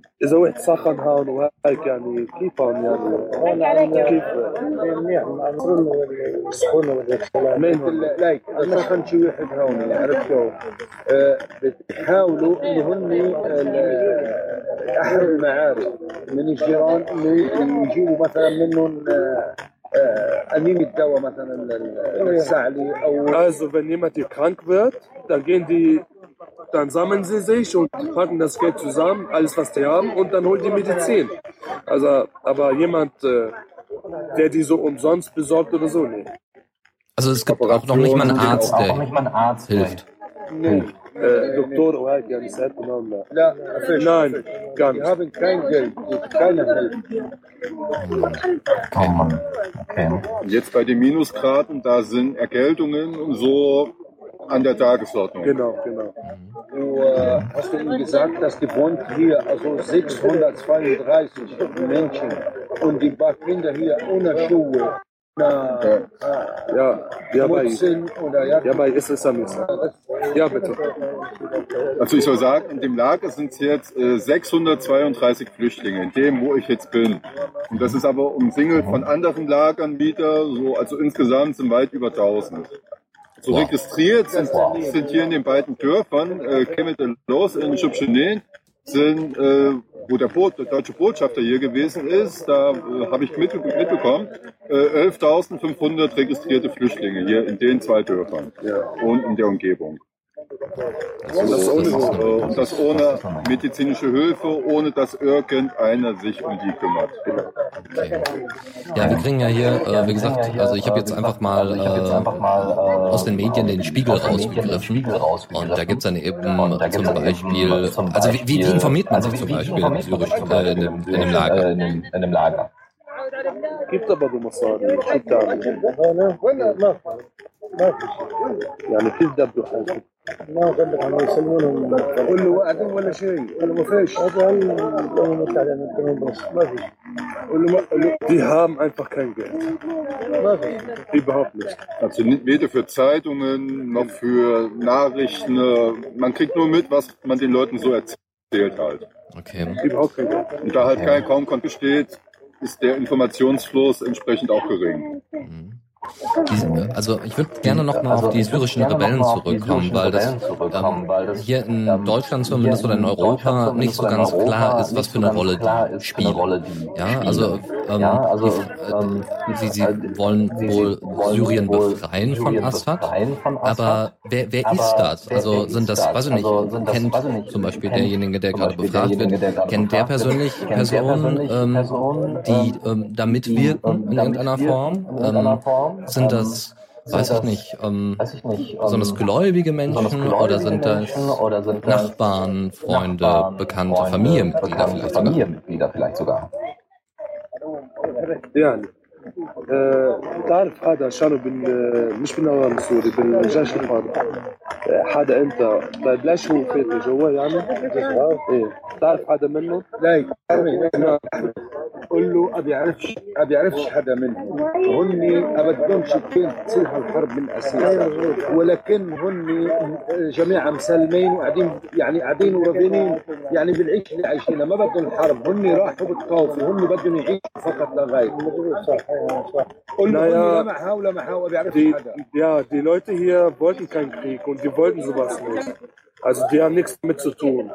كيف؟ منيح معمرون ولا مسخون ولا الكلام لايك خاصة شي واحد هون يعني عرفتو آه، حاولوا اللي هن آه، احد المعارف من الجيران يجيبوا مثلا منهم آه، animiert Dauer مثلا السعلي أو also wenn jemand hier krank wird dann gehen die dann sammeln sie sich und packen das Geld zusammen, alles was die haben, und dann holen die Medizin. Also, aber jemand, äh, der die so umsonst besorgt oder so, nee. Also es gibt auch noch nicht mal einen Arzt, Auch noch der nicht mal ein Arzt hilft. nee. Äh, Doktor وهيك يعني ساعات نعم لا. لا فيش Nein, gar Die nicht. haben kein Geld, keine Hilfe. Oh Mann. Okay. Und jetzt bei den Minusgraden, da sind Erkältungen und so an der Tagesordnung. Genau, genau. Du äh, hast du ihm gesagt, dass die wohnt hier, also 632 Menschen und die paar Kinder hier ohne Schuhe, ohne Ja, ja, bei, Mutzen oder ja. ja, bei Islam. Ja, bitte. Also ich soll sagen, in dem Lager sind es jetzt äh, 632 Flüchtlinge, in dem, wo ich jetzt bin. Und das ist aber umsingelt von anderen Lagern wieder, so, also insgesamt sind weit über 1000. So Wow. registriert sind, sind hier in den beiden Dörfern, äh, und Los in Schubschenen, sind, äh, wo der, Boot, der deutsche Botschafter hier gewesen ist, da äh, habe ich mit, mitbekommen, äh, 11.500 registrierte Flüchtlinge hier in den zwei Dörfern und in der Umgebung. Das ist, So, das ist und, äh, eine, und das ohne medizinische Hilfe, ohne dass irgendeiner sich um die kümmert. okay. Ja, wir kriegen ja hier, äh, wie gesagt, also ich habe jetzt einfach mal, ich hab jetzt äh, einfach mal äh, aus den Medien den Spiegel aus den Medien den rausgegriffen. Spiegel rausgegriffen. Und da gibt's dann eben Und da gibt's zum dann eben Beispiel, zum also wie, wie, wie Beispiel- informiert man also sich wie- zum wie Beispiel in informiert man Zürich, sich zum äh, in, dem, in dem Äh, Lager? in, dem, in dem Lager. gibt aber بمصاري شو بتعمل؟ هنا ولا ما في ما في يعني كيف دبوا حالكم؟ ما قدر عم يسلمونهم قول له وقتين ولا شيء قول له ما فيش هذا الامم المتحده من بس ما في قول له قول له die haben einfach kein Geld. ما في Überhaupt nicht. Also nicht weder für Zeitungen noch für Nachrichten. äh, Man kriegt nur mit, was man den Leuten so erzählt halt. Okay. Überhaupt kein Geld. Und da halt kein kaum Konto besteht, ist der Informationsfluss entsprechend auch gering. Mhm. Die, also ich würde gerne noch mal Also, auf die syrischen Rebellen zurückkommen, syrischen weil das zurückkommen, ähm, weil das, hier in ähm, Deutschland zumindest oder in Europa nicht so ganz in klar Europa ist, was für eine Rolle die spielen. Rolle die Ja, also, ähm, Ja, also, die, ähm, äh, sie, sie äh, wollen sie- wohl sie wollen Syrien befreien von Syrien Assad. befreien von Assad. Aber wer, wer Aber ist das? Also sind das, weiß ich nicht, Also kennt zum Beispiel kennt derjenige, der gerade befragt wird, kennt der persönlich Personen, ähm, Personen, die ähm, ähm, da mitwirken in ähm, irgendeiner Form? Ähm, sind Ähm, das, sind weiß ich das- nicht, ähm, weiß ich nicht, sind das ähm, gläubige Menschen gläubige oder sind das Menschen oder sind das Nachbarn, Freunde, Nachbarn, bekannte Freunde, Familienmitglieder bekannte vielleicht sogar? Familienmitglieder آه، تعرف هذا شانو بال مش بالنظام السوري بالجيش الحر حدا أنت. طيب ليش هو فات جوا يعني؟ إيه. تعرف حدا منه؟ لا قول له أبي أعرفش أبي أعرفش حدا منهم هن ابدهمش كين تصير هالحرب من اساسها ولكن هن جماعة مسلمين وقاعدين يعني قاعدين ورافينين يعني بالعيش اللي عايشينها ما بدهم الحرب هن راحوا بالخوف هن بدهم يعيشوا فقط لغايه قول Und, naja, und die, ja, die Leute hier wollten keinen Krieg und die wollten sowas nicht. Also die haben nichts damit zu tun.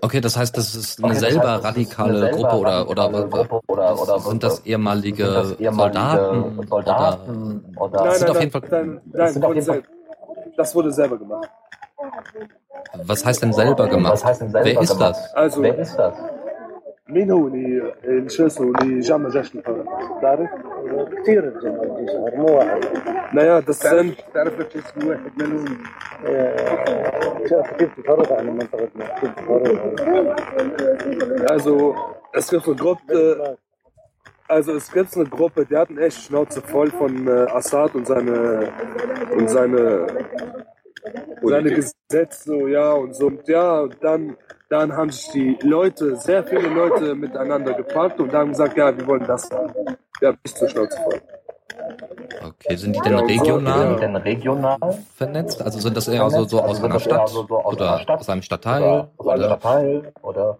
Okay, das heißt, das ist eine okay, selber heißt, radikale eine selber Gruppe oder, oder, Gruppe oder, oder sind das ehemalige, sind das ehemalige Soldaten? Soldaten oder? Oder? Nein, nein, auf jeden Fall, nein, nein, nein jeden Fall, das wurde selber gemacht. Was heißt denn selber gemacht? Denn selber Wer, ist gemacht? Also, Wer ist das? مين هو اللي اللي شو اسمه اللي جمع جيش الحر؟ تعرف؟ كثير الجماعه الجيش الحر، مو واحد naja, das sind تعرف لك اسم واحد منهم آه، كيف تفرق عن منطقتنا كيف تفرق Also, es gibt eine Gruppe, also es gibt eine Gruppe, die hatten echt Schnauze voll von äh, Assad und seine und seine seine Gesetze, so, ja und so und ja und dann dann haben sich die Leute, sehr viele Leute miteinander gepackt und haben gesagt, ja, wir wollen das machen. Wir haben nicht zur Schnauze voll. Okay, sind die denn regional, ja. regional, vernetzt? Also sind das eher so, so aus also einer Stadt, so aus oder, einer Stadt aus einem Stadtteil? Oder, aus einem Stadtteil oder?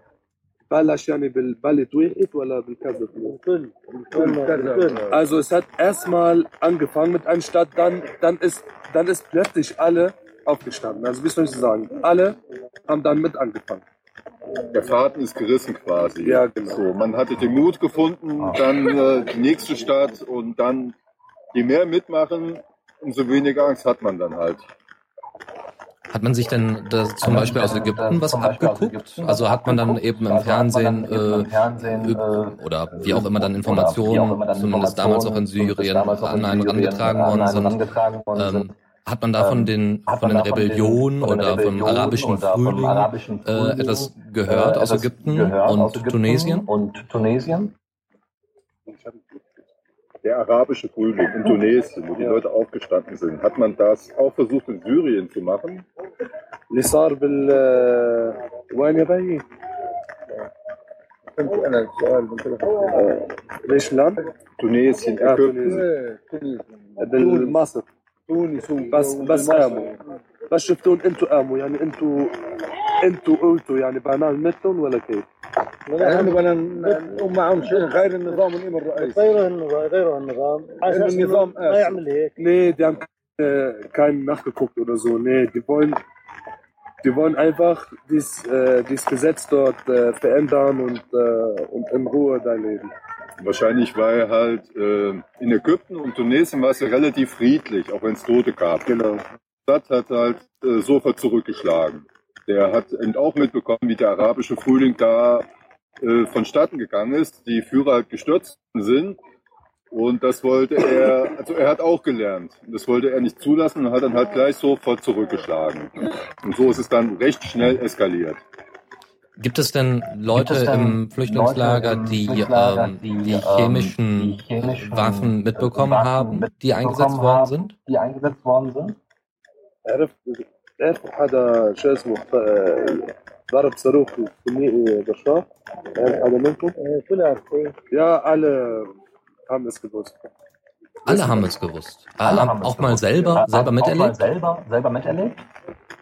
Also es hat erstmal angefangen mit einem Stadt, dann, dann, ist, dann ist plötzlich alle aufgestanden. Also wie soll ich sagen, alle haben dann mit angefangen. Der Faden ist gerissen quasi. Ja, genau. So, man hatte den Mut gefunden, dann äh, die nächste Stadt und dann, je mehr mitmachen, umso weniger Angst hat man dann halt. Hat man sich denn das zum Beispiel aus Ägypten was abgeguckt? Also hat man dann eben im Fernsehen äh, oder wie auch immer dann Informationen, zumindest damals auch in Syrien, an einen herangetragen worden sind, ähm, hat man da von den, von den Rebellionen oder vom arabischen Frühling äh, etwas gehört aus Ägypten und Tunesien? Und Tunesien? Der arabische Frühling in Tunesien, wo die Leute aufgestanden sind, hat man das auch versucht in Syrien zu machen? اللي صار بال وين يا بيي؟ فهمت انا السؤال آه، ليش الان؟ Tunesien, آه، Ägypten. تونس بالمصر تونس بس بس قاموا بس شفتون انتوا قاموا يعني انتوا انتوا قلتوا يعني بعنان مثلهم ولا كيف؟ لا احنا بدنا نقوم معهم شيء غير النظام والامام الرئيسي غيره النظام غيره النظام على إنه اساس النظام إنه ما قاسي. يعمل هيك Nee, die haben äh, keinen nachgeguckt oder so. Nee, die wollen, die wollen einfach dies, äh, dieses Gesetz dort äh, verändern und, äh, und in Ruhe da leben. Wahrscheinlich, weil halt äh, in Ägypten und Tunesien war es ja relativ friedlich, auch wenn es Tote gab. Genau. Die Stadt hat halt äh, sofort zurückgeschlagen. Der hat eben auch mitbekommen, wie der arabische Frühling da äh, vonstatten gegangen ist, die Führer halt gestürzt sind. Und das wollte er, also er hat auch gelernt. Das wollte er nicht zulassen und hat dann halt gleich sofort zurückgeschlagen. Und so ist es dann recht schnell eskaliert. Gibt es denn Leute Gibt es denn im Flüchtlingslager, Leute im die, Flüchtlingslager, ähm, die, die ähm, chemischen die chemischen, Waffen mitbekommen Waffen haben, die mitbekommen eingesetzt worden haben, sind? Die eingesetzt worden sind? عرفت عرفت حدا شو اسمه آه، ضرب صاروخ في مي- بشار عرف حدا منكم؟ إيه، كلها عرفت Ja, alle haben es gewusst. Alle haben es gewusst. Äh, Alle haben haben es auch mal gewusst. selber, Haben selber auch mal miterlebt? selber, selber miterlebt?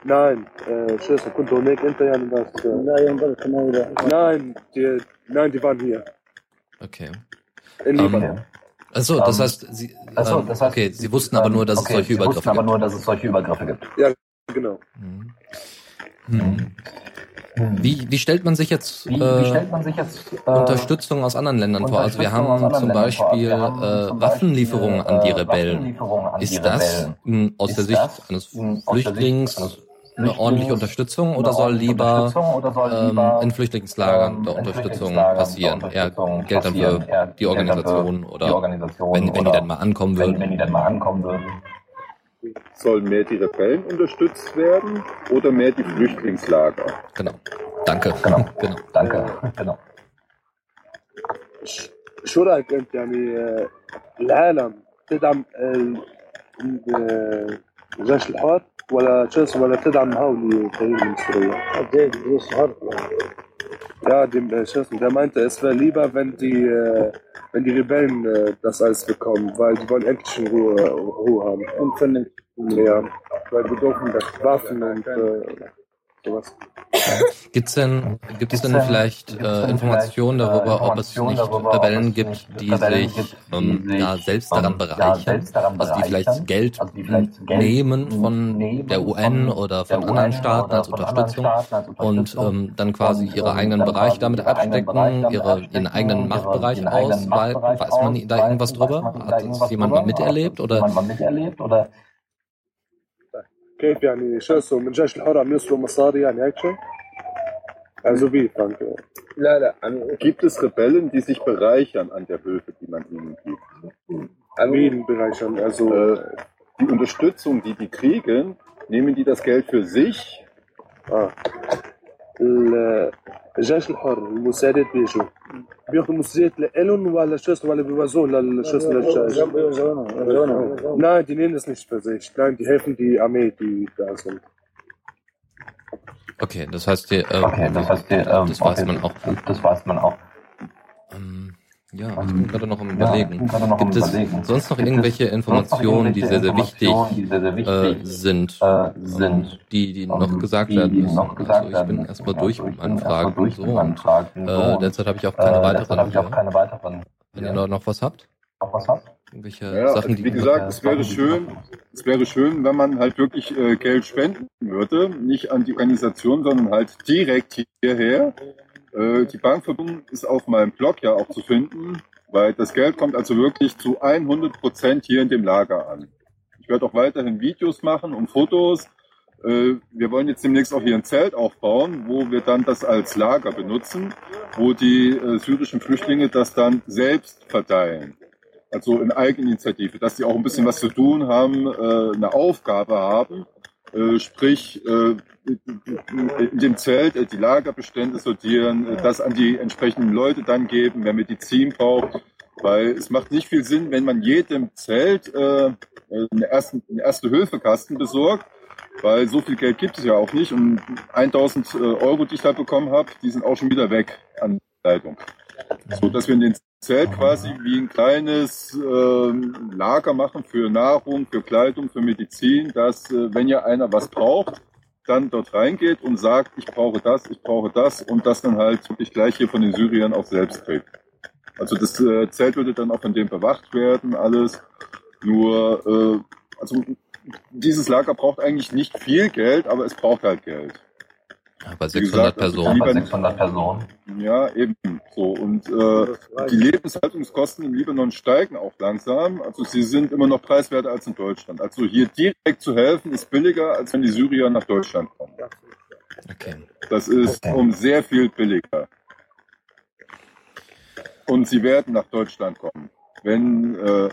Nein, äh, tschüss, Kunto, Nick, Inter, und das. Äh, nein, warte, mal wieder. Nein, die, nein, die waren hier. Okay. In ähm, Libanon. Um, Achso, das ähm, heißt, sie, achso, ähm, das heißt, okay, sie wussten aber nur, dass okay, es solche sie Übergriffe wussten gibt. aber nur, dass es solche Übergriffe gibt. Ja, genau. Hm. Hm. Wie, wie stellt man sich jetzt, äh, wie stellt man sich jetzt äh, Unterstützung aus anderen Ländern vor? Also wir haben zum Beispiel äh, äh Waffenlieferungen an die Rebellen. An die Rebellen. Ist das aus der Sicht eines Flüchtlings eine ordentliche Flüchtlings Unterstützung eine oder soll ordentliche lieber Unterstützung oder soll ähm, lieber, in Flüchtlingslagern ähm, der in Unterstützung Flüchtlingslagern der passieren? Unterstützung Eher Geld dann passieren? für Eher die Geld dann Organisation für oder die Organisation wenn, wenn die oder dann mal ankommen wenn, würden? wenn die dann mal ankommen würden. Sollen mehr die Rebellen unterstützt werden oder mehr die Flüchtlingslager? Genau. Danke. Genau. [LAUGHS] genau. Danke. Genau. ش- شو رايك انت يعني آه، العالم تدعم جيش الحوار ولا تشيلسي ولا تدعم هاولي الفريق المصري قديش جيش الحوار يا ديم شوف ده ما انت اسفة ليبا فان دي ريبين داس آه، ايس بيكوم فايل دي بون اكتش هو هو هان انفنن ريان فايل بدوكم داس بافن انت sowas. Gibt's denn, gibt es denn denn- vielleicht äh, Informationen darüber, äh, ob es nicht es gibt, nicht die Rebellen sich, gibt, die ähm, sich, ja, selbst ähm, daran ja, bereichern? selbst daran also die vielleicht bereichern? Geld, Also die vielleicht Geld nehmen von der UN oder der von anderen Staaten als Unterstützung Staaten als und Unterstützung ähm, dann quasi und, ihre ähm, eigenen dann Bereich quasi damit ihre eigenen abstecken, Bereich damit ihre, ihren abstecken, eigenen ihre- Machtbereich ihren eigenen aus, weil, Machtbereich weiß man da irgendwas drüber? Hat das jemand mal miterlebt Hat oder? jemand mal miterlebt oder كيف يعني شو اسمه من جيش الحر عم يوصلوا مصاري يعني هيك شيء؟ Also wie, Frank? لا لا يعني Gibt es Rebellen, die sich bereichern an der Hilfe, die man ihnen gibt? Wie bereichern? Also Äh, die Unterstützung, die die kriegen, nehmen die das Geld für sich اه ال- الجيش الحر المسادات بيجوا بياخذوا مسجات لالون ولا شوس ولا بيوزوه للشوس للجيش لا دي نينس نيش بزيش لا دي هيفن دي عمي دي تعزل أوكي دس هاست دي أوكي دس هاست دي أوكي دس هاست من أوكي دس هاست من أوكي ja, ich Ähm, bin gerade noch am ja, Überlegen. noch am Gibt es Überlegen. sonst noch Gibt irgendwelche Informationen, die sehr, sehr wichtig Informationen, die sehr, sehr äh, wichtig sind, äh, ähm, sind, die, die noch ähm, gesagt die, werden müssen? noch gesagt also ich bin werden erstmal müssen. durch Also mit ich bin erstmal durch so mit meinen und Fragen so äh, und, derzeit habe ich auch äh, keine derzeit weiteren auch keine weiteren. Wenn ihr noch- noch was habt, Noch was habt? irgendwelche Ja, also Sachen, die wie gesagt, es wäre schön, es wäre schön, wenn man halt wirklich äh, Geld spenden würde, nicht an die Organisation, sondern halt direkt hierher. Äh, die Bankverbindung ist auf meinem Blog ja auch zu finden, weil das Geld kommt also wirklich zu 100 Prozent hier in dem Lager an. Ich werde auch weiterhin Videos machen und Fotos, äh, wir wollen jetzt demnächst auch hier ein Zelt aufbauen, wo wir dann das als Lager benutzen, wo die äh, syrischen Flüchtlinge das dann selbst verteilen. Also in Eigeninitiative, dass sie auch ein bisschen was zu tun haben, äh, eine Aufgabe haben, sprich äh, in dem Zelt äh, die Lagerbestände sortieren, äh, das an die entsprechenden Leute dann geben, wer Medizin braucht. Weil es macht nicht viel Sinn, wenn man jedem Zelt äh, einen, ersten, einen Erste-Hilfe-Kasten besorgt, weil so viel Geld gibt es ja auch nicht. Und 1000 äh, Euro, die ich da bekommen habe, die sind auch schon wieder weg an Leitung. So dass wir in den Zelt quasi wie ein kleines ähm, Lager machen für Nahrung, für Kleidung, für Medizin, dass äh, wenn ja einer was braucht, dann dort reingeht und sagt, ich brauche das, ich brauche das und das dann halt wirklich gleich hier von den Syriern auch selbst kriegt. Also das äh, Zelt würde dann auch von dem bewacht werden, alles. Nur, äh, also dieses Lager braucht eigentlich nicht viel Geld, aber es braucht halt Geld. Ja, bei 600 gesagt, Personen. lieber- 600 Personen. Ja, eben so. Und äh, die Lebenshaltungskosten im Libanon steigen auch langsam. Also sie sind immer noch preiswerter als in Deutschland. Also hier direkt zu helfen ist billiger, als wenn die Syrier nach Deutschland kommen. Okay. Das ist Okay. um sehr viel billiger. Und sie werden nach Deutschland kommen. Wenn, äh,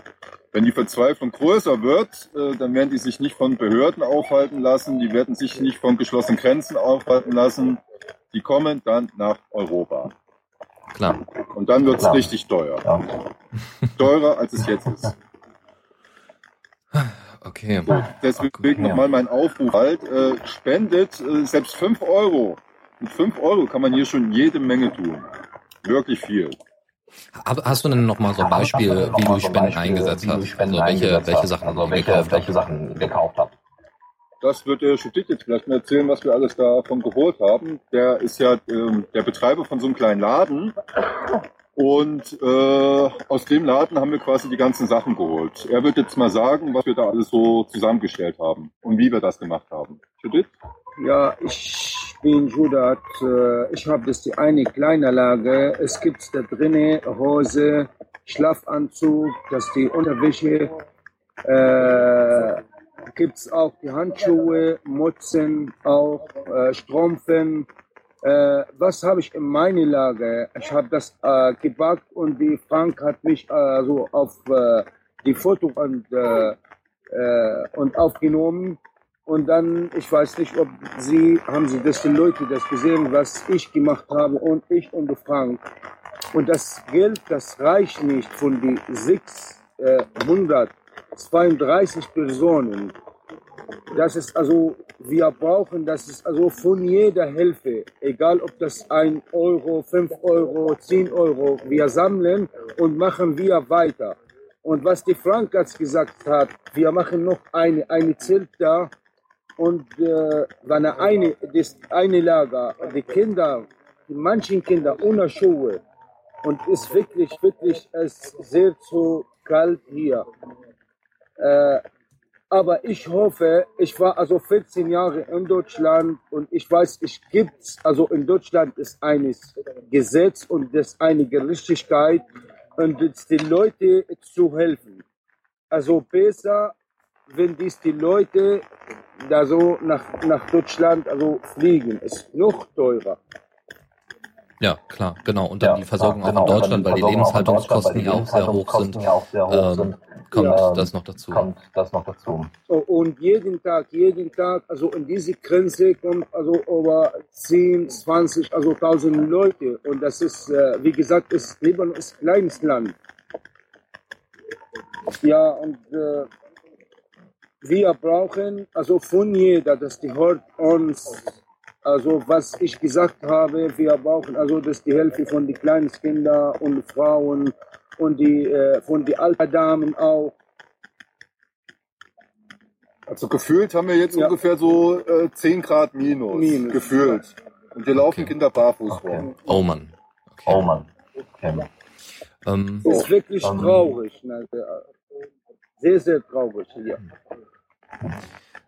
wenn die Verzweiflung größer wird, äh, dann werden die sich nicht von Behörden aufhalten lassen, die werden sich nicht von geschlossenen Grenzen aufhalten lassen. Die kommen dann nach Europa. Klar. Und dann wird's Klar. richtig teuer. Ja. Teurer, als es jetzt ist. Okay. Deswegen Okay. nochmal mein Aufruf halt, äh, spendet äh, selbst 5 Euro. Mit 5 Euro kann man hier schon jede Menge tun. Wirklich viel. Hast du denn noch mal so ein Beispiel, du wie du Spenden Beispiel, eingesetzt wie du hast? Spenden Also welche, eingesetzt welche? Sachen also welche, gekauft welche hast? Sachen gekauft habt. Das wird der Studit jetzt vielleicht mal erzählen, was wir alles davon geholt haben. Der ist ja ähm, der Betreiber von so einem kleinen Laden. Und äh, aus dem Laden haben wir quasi die ganzen Sachen geholt. Er wird jetzt mal sagen, was wir da alles so zusammengestellt haben und wie wir das gemacht haben. Judith? Ja, ich bin Judat. Äh, Ich habe das die eine kleine Lage. Es gibt da drinnen Hose, Schlafanzug, das die Unterwäsche. Äh, gibt's auch die Handschuhe, Mutzen, auch äh, Strümpfen. Äh, was habe ich in meine Lage? Ich habe das äh, gebackt und die Frank hat mich äh, so auf äh, die Foto und, äh, äh, und aufgenommen. Und dann, ich weiß nicht, ob Sie, haben Sie das, die Leute das gesehen, was ich gemacht habe und ich und Frank. Und das Geld, das reicht nicht von die 632 Personen. Das ist also, wir brauchen, das ist also von jeder Hilfe, egal ob das ein Euro, fünf Euro, zehn Euro, wir sammeln und machen wir weiter. Und was die Frank jetzt gesagt hat, wir machen noch eine, eine Zelt da und äh, wenn eine, das eine Lager, die Kinder, die manchen Kinder ohne Schuhe und ist wirklich, wirklich es sehr zu kalt hier. Äh, aber ich hoffe, ich war also 14 Jahre in Deutschland und ich weiß, ich gibt's, also in Deutschland ist eines Gesetz und das eine Gerechtigkeit und es die Leute zu helfen. Also besser, wenn dies die Leute da so nach, nach Deutschland also fliegen, ist noch teurer. Ja, klar, genau. Und dann Ja, die Versorgung klar, auch in genau. Deutschland, weil die Versorgung auch in Deutschland, Lebenshaltungskosten weil die ja auch sehr hoch sind, Lebenshaltungskosten ja auch sehr hoch ähm, sind, kommt ähm, das noch dazu. kommt das noch dazu. Und jeden Tag, jeden Tag, also in diese Grenze kommt also über 10, 20, also 1000 Leute. Und das ist, äh, wie gesagt, ist, Libanon ist ein kleines Land. Ja, und äh, wir brauchen, also von jeder, dass die hört uns, also was ich gesagt habe, wir brauchen also dass die Hälfte von den kleinen Kindern und Frauen und die äh, von den alten Damen auch. Also gefühlt haben wir jetzt Ja. ungefähr so äh, 10 Grad minus. Minus. Gefühlt. Und wir laufen Okay. Kinder barfuß Okay. rum. Oh Mann. Okay. Oh Mann. Okay. Ähm, Das ist wirklich Ähm, traurig. Ne? Sehr, sehr traurig hier.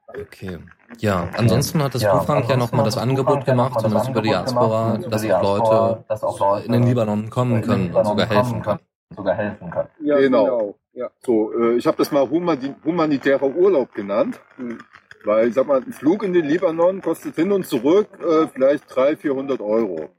Okay. Ja, ansonsten hat das Ja, Buchfrank ja nochmal das das Angebot gemacht, noch mal das zumindest über die Angebot Diaspora, gemacht, über dass die auch Leute dass auch Leute in den Libanon kommen können und Libanon sogar helfen können. sogar helfen können. Ja, Genau. genau. Ja. So, äh, ich habe das mal humani humanitärer Urlaub genannt. Hm. Weil, ich sag mal, ein Flug in den Libanon kostet hin und zurück äh, vielleicht 300, 400 Euro.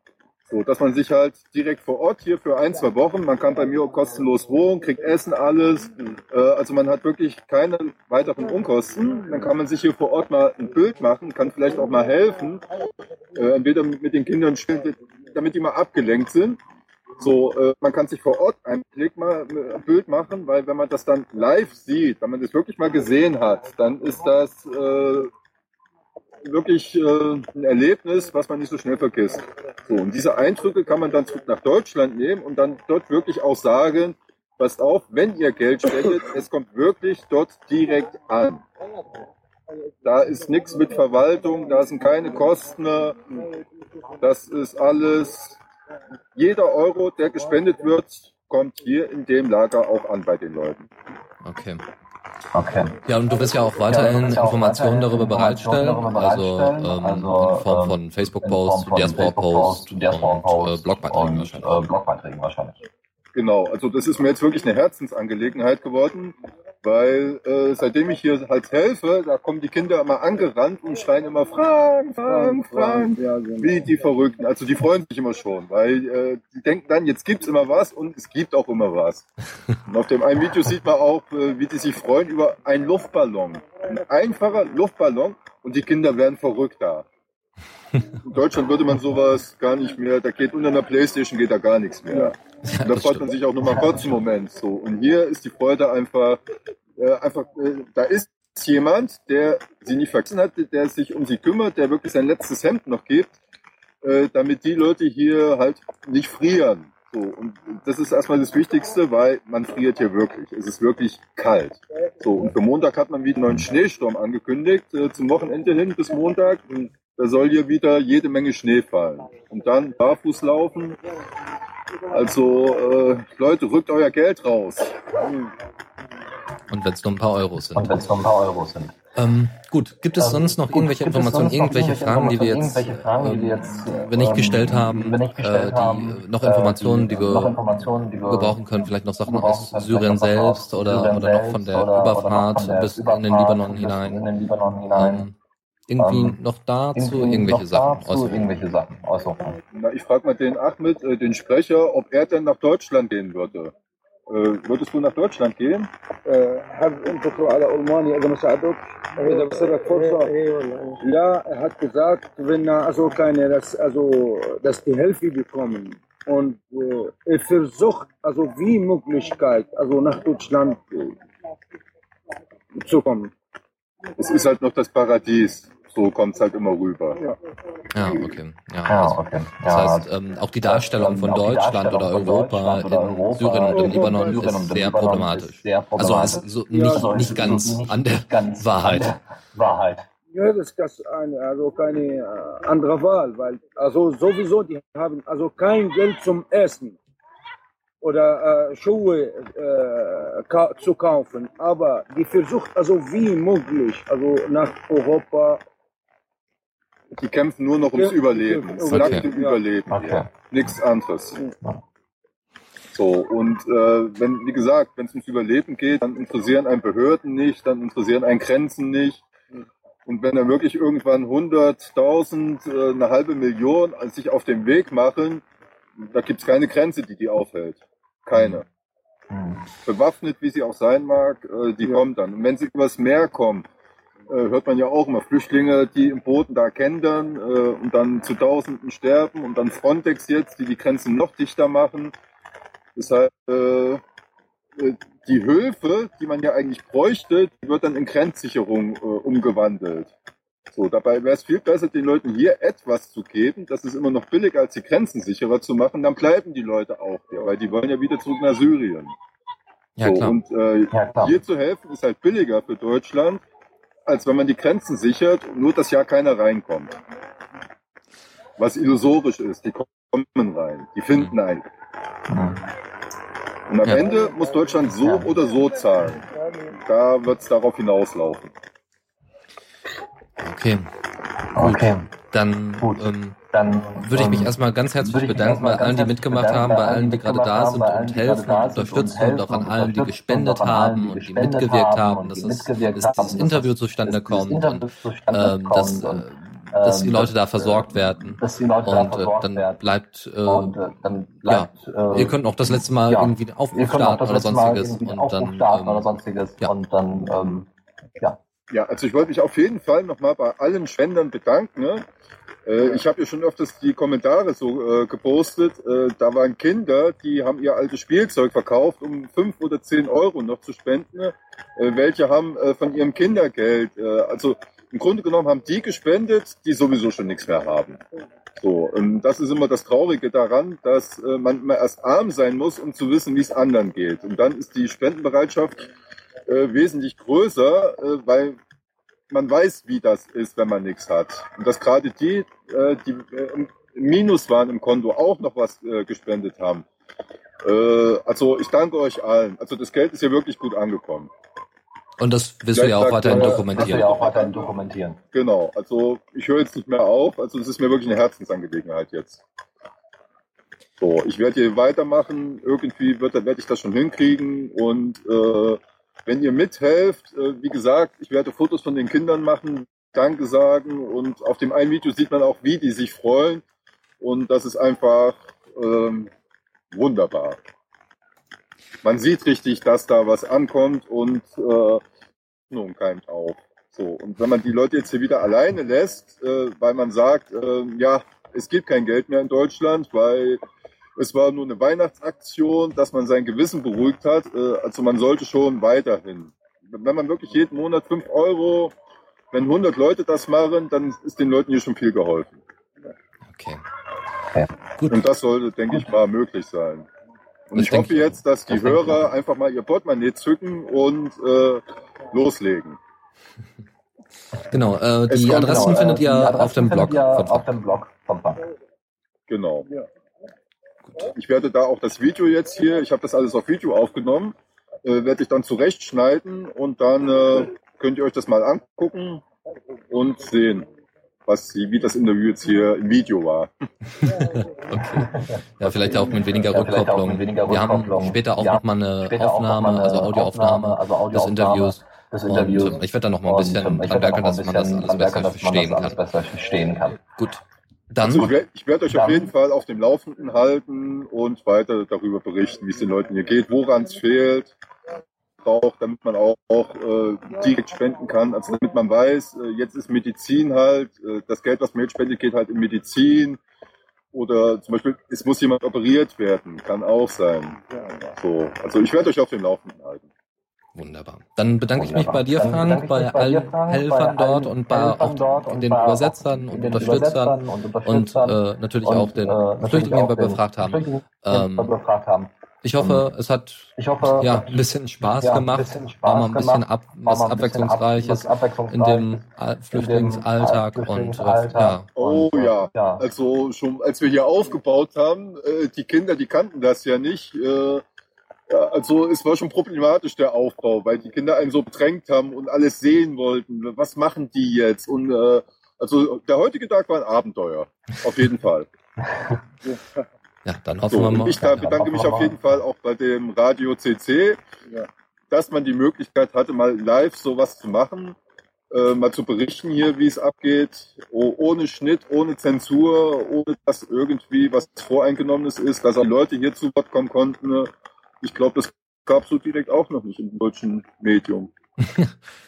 So, dass man sich halt direkt vor Ort hier für ein, zwei Wochen, man kann bei mir kostenlos wohnen, kriegt Essen, alles. Äh, also man hat wirklich keine weiteren Unkosten. Dann kann man sich hier vor Ort mal ein Bild machen, kann vielleicht auch mal helfen. Äh, entweder mit, den Kindern spielen, damit die mal abgelenkt sind. So, äh, man kann sich vor Ort ein Blick mal äh, ein Bild machen, weil wenn man das dann live sieht, wenn man das wirklich mal gesehen hat, dann ist das äh, wirklich äh, ein Erlebnis, was man nicht so schnell vergisst. So, und diese Eindrücke kann man dann zurück nach Deutschland nehmen und dann dort wirklich auch sagen, passt auf, wenn ihr Geld spendet, es kommt wirklich dort direkt an. Da ist nichts mit Verwaltung, da sind keine Kosten, das ist alles, jeder Euro, der gespendet wird, kommt hier in dem Lager auch an bei den Leuten. Okay. Okay. Ja, und du wirst ja auch weiterhin ja auch Informationen weiterhin darüber Informationen bereitstellen, darüber also, bereitstellen, ähm, also, in Form ähm, von in Facebook-Posts, Form von Diaspora-Posts Facebook-Posts, Diaspora-Posts und äh, Blogbeiträgen und wahrscheinlich. äh, Blogbeiträgen wahrscheinlich. Genau, also das ist mir jetzt wirklich eine Herzensangelegenheit geworden, weil äh, seitdem ich hier halt helfe, da kommen die Kinder immer angerannt und schreien immer Frank, Frank, Frank, Ja, genau. wie die Verrückten. Also die freuen sich immer schon, weil äh, die denken dann, jetzt gibt's immer was und es gibt auch immer was. Und auf dem einen Video sieht man auch, äh, wie die sich freuen über einen Luftballon. Ein einfacher Luftballon und die Kinder werden verrückt da. In Deutschland würde man sowas gar nicht mehr, da geht unter einer Playstation geht da gar nichts mehr. Und da freut man sich auch nur mal kurz einen Moment. So. Und hier ist die Freude einfach, äh, einfach, äh, da ist jemand, der sie nicht vergessen hat, der sich um sie kümmert, der wirklich sein letztes Hemd noch gibt, äh, damit die Leute hier halt nicht frieren. So. Und das ist erstmal das Wichtigste, weil man friert hier wirklich. Es ist wirklich kalt. So. Und für Montag hat man wieder einen neuen Schneesturm angekündigt, äh, zum Wochenende hin bis Montag. Und da soll hier wieder jede Menge Schnee fallen. Und dann barfuß laufen. Also äh, Leute, rückt euer Geld raus. Und wenn es nur ein paar Euros sind. Und wenn es nur ein paar Euro sind. Ähm, gut, gibt es Ähm, sonst noch irgendwelche gibt Informationen, noch irgendwelche Fragen, die wir jetzt, Fragen, die wir ähm, jetzt, wenn nicht ähm, gestellt haben, nicht gestellt äh, die noch äh, Informationen, die wir Informationen, die wir gebrauchen können, vielleicht noch Sachen aus Syrien selbst oder, Syrien oder noch von der Überfahrt bis in den Libanon hinein In den Libanon hinein. Ähm, irgendwie Ähm, noch dazu Irgendwie irgendwelche noch Sachen dazu äußern. irgendwelche Sachen äußern. Na, ich frage mal den Ahmed, äh, den Sprecher, ob er denn nach Deutschland gehen würde. Äh, würdest du nach Deutschland gehen? آه، حابب انت تروح على المانيا اذا ما ساعدوك اذا بصير لك فرصه اي والله Ja, er hat gesagt, wenn er also keine, dass, also, dass die Hilfe bekommen und äh, er versucht, also wie Möglichkeit, also nach Deutschland äh, zu kommen. Es ist halt noch das Paradies. so kommt's halt immer rüber. Ja, okay. Ja, Ja, also, okay. Das Ja, heißt, ähm, auch die Darstellung von die Deutschland Darstellung oder Europa in Europa Syrien und im in Libanon ist sehr Libanon problematisch. ist sehr Also problematisch. ist so Ja, nicht, also nicht ganz nicht an der ganz Wahrheit. An der Wahrheit. Ja, das ist das eine, also keine äh, andere Wahl, weil also sowieso die haben also kein Geld zum Essen oder äh, Schuhe äh, ka zu kaufen, aber die versucht also wie möglich also nach Europa Die kämpfen nur noch ums Ja, Überleben. okay. Das nackte Okay. Überleben. Okay. hier. Nichts anderes. Ja. So, und äh, wenn, wie gesagt, wenn es ums Überleben geht, dann interessieren einen Behörden nicht, dann interessieren einen Grenzen nicht. Und wenn dann wirklich irgendwann 100.000, äh, eine halbe Million sich auf den Weg machen, da gibt's keine Grenze, die die aufhält. Keine. Hm. Bewaffnet, wie sie auch sein mag, äh, die Ja. kommt dann. Und wenn sie übers Meer kommen, hört man ja auch immer Flüchtlinge, die im Booten da kentern äh, und dann zu Tausenden sterben und dann Frontex jetzt, die die Grenzen noch dichter machen. Deshalb äh, äh, die Hilfe, die man ja eigentlich bräuchte, die wird dann in Grenzsicherung äh, umgewandelt. So, dabei wäre es viel besser, den Leuten hier etwas zu geben. Das ist immer noch billiger, als die Grenzen sicherer zu machen. Dann bleiben die Leute auch hier, weil die wollen ja wieder zurück nach Syrien. Ja, so, klar. Und äh, Ja, klar. hier zu helfen ist halt billiger für Deutschland, als wenn man die Grenzen sichert nur das Jahr keiner reinkommt. Was illusorisch ist. Die kommen rein. Die finden einen. Hm. Und am Ja. Ende muss Deutschland so Ja. oder so zahlen. Da wird es darauf hinauslaufen. Okay. Okay, Dann Gut. ähm, dann würde ich mich ähm, erstmal ganz herzlich bedanken bei allen, die mitgemacht haben, bei allen, die gerade da sind und helfen und unterstützen und auch an allen, die gespendet haben und die mitgewirkt haben dass, mitgewirkt dass dieses Interview zustande kommt und ähm, dass, äh, dass die ähm, Leute da versorgt äh, werden. dass die Leute da Und äh, versorgt dann werden. bleibt, äh, Und äh, dann ja, bleibt, äh, ihr könnt auch das letzte Mal ja, irgendwie einen Aufruf starten das oder sonstiges und dann ähm, ja. Ja. Ja, also ich wollte mich auf jeden Fall nochmal bei allen Spendern bedanken. Ne? Äh, ich habe ja schon öfters die Kommentare so äh, gepostet. Äh, da waren Kinder, die haben ihr altes Spielzeug verkauft, um fünf oder zehn Euro noch zu spenden. Ne? Äh, welche haben äh, von ihrem Kindergeld, äh, also im Grunde genommen haben die gespendet, die sowieso schon nichts mehr haben. So, und das ist immer das Traurige daran, dass man immer erst arm sein muss, um zu wissen, wie es anderen geht. Und dann ist die Spendenbereitschaft äh, wesentlich größer, äh, weil man weiß, wie das ist, wenn man nichts hat. Und dass gerade die, äh, die äh, im Minus waren im Konto, auch noch was äh, gespendet haben. Äh, also ich danke euch allen. Also das Geld ist ja wirklich gut angekommen. und das wirst du Ja, ja auch weiterhin Das wir dokumentieren. ja auch weiterhin dokumentieren. Genau. Also ich höre jetzt nicht mehr auf. Also es ist mir wirklich eine Herzensangelegenheit jetzt. So, ich werde hier weitermachen. Irgendwie wird, werde ich das schon hinkriegen. Und äh, wenn ihr mithelft, äh, wie gesagt, ich werde Fotos von den Kindern machen, Danke sagen. Und auf dem einen Video sieht man auch, wie die sich freuen. Und das ist einfach ähm, wunderbar. Man sieht richtig, dass da was ankommt und äh, Hoffnung keimt auf. So, und wenn man die Leute jetzt hier wieder alleine lässt, äh, weil man sagt, äh, ja, es gibt kein Geld mehr in Deutschland, weil es war nur eine Weihnachtsaktion, dass man sein Gewissen beruhigt hat. Äh, also man sollte schon weiterhin. Wenn man wirklich jeden Monat 5 Euro, wenn 100 Leute das machen, dann ist den Leuten hier schon viel geholfen. Okay. Gut. Und das sollte, denke ich mal, möglich sein. Und Das ich hoffe jetzt, dass die Das Hörer einfach mal ihr Portemonnaie zücken und äh, loslegen. Genau, äh, Es die Adressen Genau, äh, findet die ihr Adressen auf dem findet Blog. auf dem Blog vom Funk. Genau. Ich werde da auch das Video jetzt hier, ich habe das alles auf Video aufgenommen, äh, werde ich dann zurechtschneiden und dann äh, könnt ihr euch das mal angucken und sehen, was wie das Interview jetzt hier im Video war. [LAUGHS] Okay. Ja, vielleicht auch mit weniger Ja, Rückkopplung. mit weniger Wir haben später auch Wir nochmal eine noch Aufnahme, mal eine also Audioaufnahme Aufnahme, also des Audioaufnahme Interviews. des Und Interviews. äh, ich werde da noch mal ein bisschen ähm, ich dran werkeln, dass man das alles besser verstehen kann. besser Gut. Also ich Dann, werde werd euch auf Dann- jeden Fall auf dem Laufenden halten und weiter darüber berichten, wie es den Leuten hier geht, woran es fehlt, braucht, damit man auch, auch äh, direkt spenden kann. Also damit man weiß, äh, jetzt ist Medizin halt, äh, das Geld, was man jetzt spendet, geht halt in Medizin. Oder zum Beispiel, es muss jemand operiert werden, kann auch sein. So, also ich werde euch auf dem Laufenden halten. Wunderbar. Dann bedanke ich mich bei dir, Frank, bei bei allen Helfern dort und bei Helfern auch dort und den auch Übersetzern und den Unterstützern und und Unterstützern äh, natürlich und, auch den äh, natürlich Flüchtlingen, die auch wir den befragt haben. Flüchtlingen, die Ähm, wir befragt haben. Ich hoffe, es hat Ich hoffe, ja ein bisschen Spaß ja, ein gemacht, bisschen war Spaß mal ein bisschen ab, war was ein ab- abwechslungsreiches was Abwechslungsreiches in dem Al- in Flüchtlingsalltag äh, und äh, ja, Oh Und, äh, ja. ja. Also schon, als wir hier aufgebaut haben, äh, die Kinder, die kannten das ja nicht. Äh, ja, also es war schon problematisch der Aufbau, weil die Kinder einen so bedrängt haben und alles sehen wollten. Was machen die jetzt? Und äh, also der heutige Tag war ein Abenteuer, auf jeden Fall. [LAUGHS] ja, dann hoffen So, wir mal. ich da bedanke mich auf jeden Fall auch bei dem Radio CC, dass man die Möglichkeit hatte, mal live sowas zu machen, äh, mal zu berichten hier, wie es abgeht, oh, ohne Schnitt, ohne Zensur, ohne dass irgendwie was Voreingenommenes ist, dass auch Leute hier zu Wort kommen konnten. Ich glaube, das gab es so direkt auch noch nicht im deutschen Medium. [LAUGHS]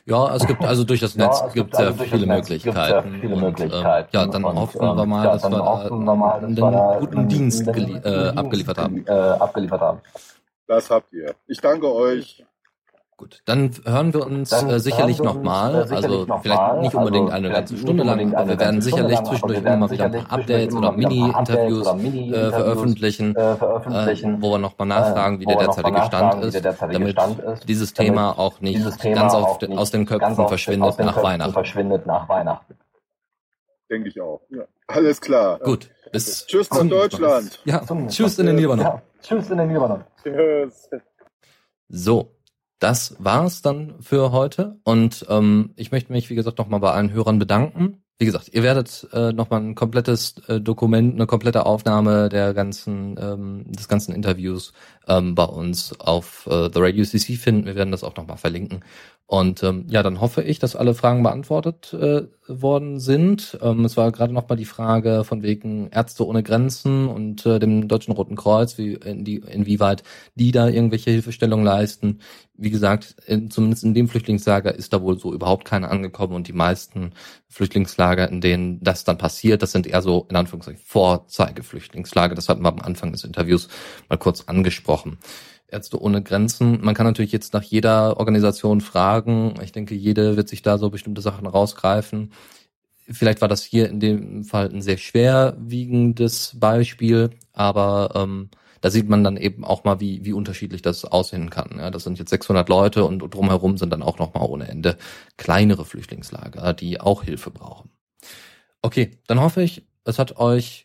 Ja, es gibt also durch das Ja, Netz es gibt gibt also viele Möglichkeiten. viele und, Möglichkeiten. Äh, ja, dann Und, hoffen ähm, wir mal, ja, dass dann wir hoffen wir mal, dass einen wir guten einen- Dienst guten äh, Dienst abgeliefert haben. Äh, abgeliefert haben. Das habt ihr. Ich danke euch. Gut, dann hören wir uns äh, sicherlich hören wir uns, nochmal. äh, sicherlich also noch vielleicht mal. nicht unbedingt Also eine ganze Stunde lang, aber wir werden sicherlich lang, zwischendurch immer mal wieder ein sicherlich paar Updates oder Mini-Interviews oder äh, veröffentlichen, äh, äh, veröffentlichen. wo wir nochmal nachfragen, wie der derzeitige Stand ist, damit dieses Thema auch nicht Thema ganz auf, nicht aus den Köpfen auf- verschwindet aus den nach Köpfen Weihnachten. verschwindet nach Weihnachten. Denke ich auch. Ja. Alles klar. Gut, bis Tschüss nach Deutschland. Ja, tschüss in den Libanon. Tschüss in den Libanon. So, das war's dann für heute. Und ähm, ich möchte mich, wie gesagt, nochmal bei allen Hörern bedanken. wie gesagt, ihr werdet äh, nochmal ein komplettes äh, Dokument, eine komplette Aufnahme der ganzen, ähm, des ganzen Interviews ähm, bei uns auf äh, The Radio CC finden. Wir werden das auch nochmal verlinken. Und ähm, ja, dann hoffe ich, dass alle Fragen beantwortet äh, worden sind. Ähm, es war gerade noch mal die Frage von wegen Ärzte ohne Grenzen und äh, dem Deutschen Roten Kreuz, wie in die, inwieweit die da irgendwelche Hilfestellung leisten. Wie gesagt, in, zumindest in dem Flüchtlingslager ist da wohl so überhaupt keiner angekommen und die meisten Flüchtlingslager, in denen das dann passiert, das sind eher so in Anführungszeichen Vorzeigeflüchtlingslager. Das hatten wir am Anfang des Interviews mal kurz angesprochen. Ärzte ohne Grenzen. Man kann natürlich jetzt nach jeder Organisation fragen. Ich denke, jede wird sich da so bestimmte Sachen rausgreifen. Vielleicht war das hier in dem Fall ein sehr schwerwiegendes Beispiel, aber ähm, da sieht man dann eben auch mal, wie, wie unterschiedlich das aussehen kann. Ja, das sind jetzt 600 Leute und drumherum sind dann auch noch mal ohne Ende kleinere Flüchtlingslager, die auch Hilfe brauchen. Okay, dann hoffe ich, es hat euch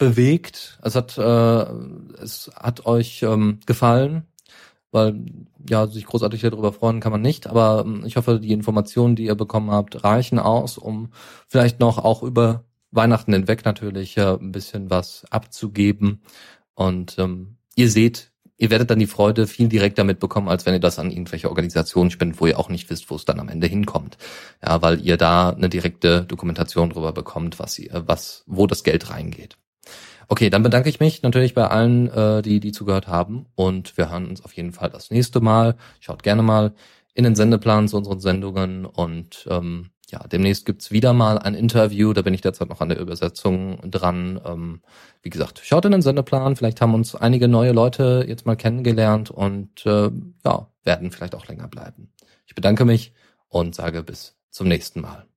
bewegt. Es hat, äh, es hat euch ähm, gefallen, weil ja sich großartig darüber freuen kann man nicht. Aber ähm, ich hoffe, die Informationen, die ihr bekommen habt, reichen aus, um vielleicht noch auch über Weihnachten hinweg natürlich äh, ein bisschen was abzugeben. Und ähm, ihr seht, ihr werdet dann die Freude viel direkter mitbekommen, als wenn ihr das an irgendwelche Organisationen spendet, wo ihr auch nicht wisst, wo es dann am Ende hinkommt. Ja, weil ihr da eine direkte Dokumentation drüber bekommt, was ihr, was, wo das Geld reingeht. Okay, dann bedanke ich mich natürlich bei allen, äh, die, die zugehört haben. Und wir hören uns auf jeden Fall das nächste Mal. Schaut gerne mal in den Sendeplan zu unseren Sendungen. Und ähm, ja, demnächst gibt's wieder mal ein Interview. Da bin ich derzeit noch an der Übersetzung dran. Ähm, wie gesagt, schaut in den Sendeplan. Vielleicht haben uns einige neue Leute jetzt mal kennengelernt und äh, ja, werden vielleicht auch länger bleiben. Ich bedanke mich und sage bis zum nächsten Mal.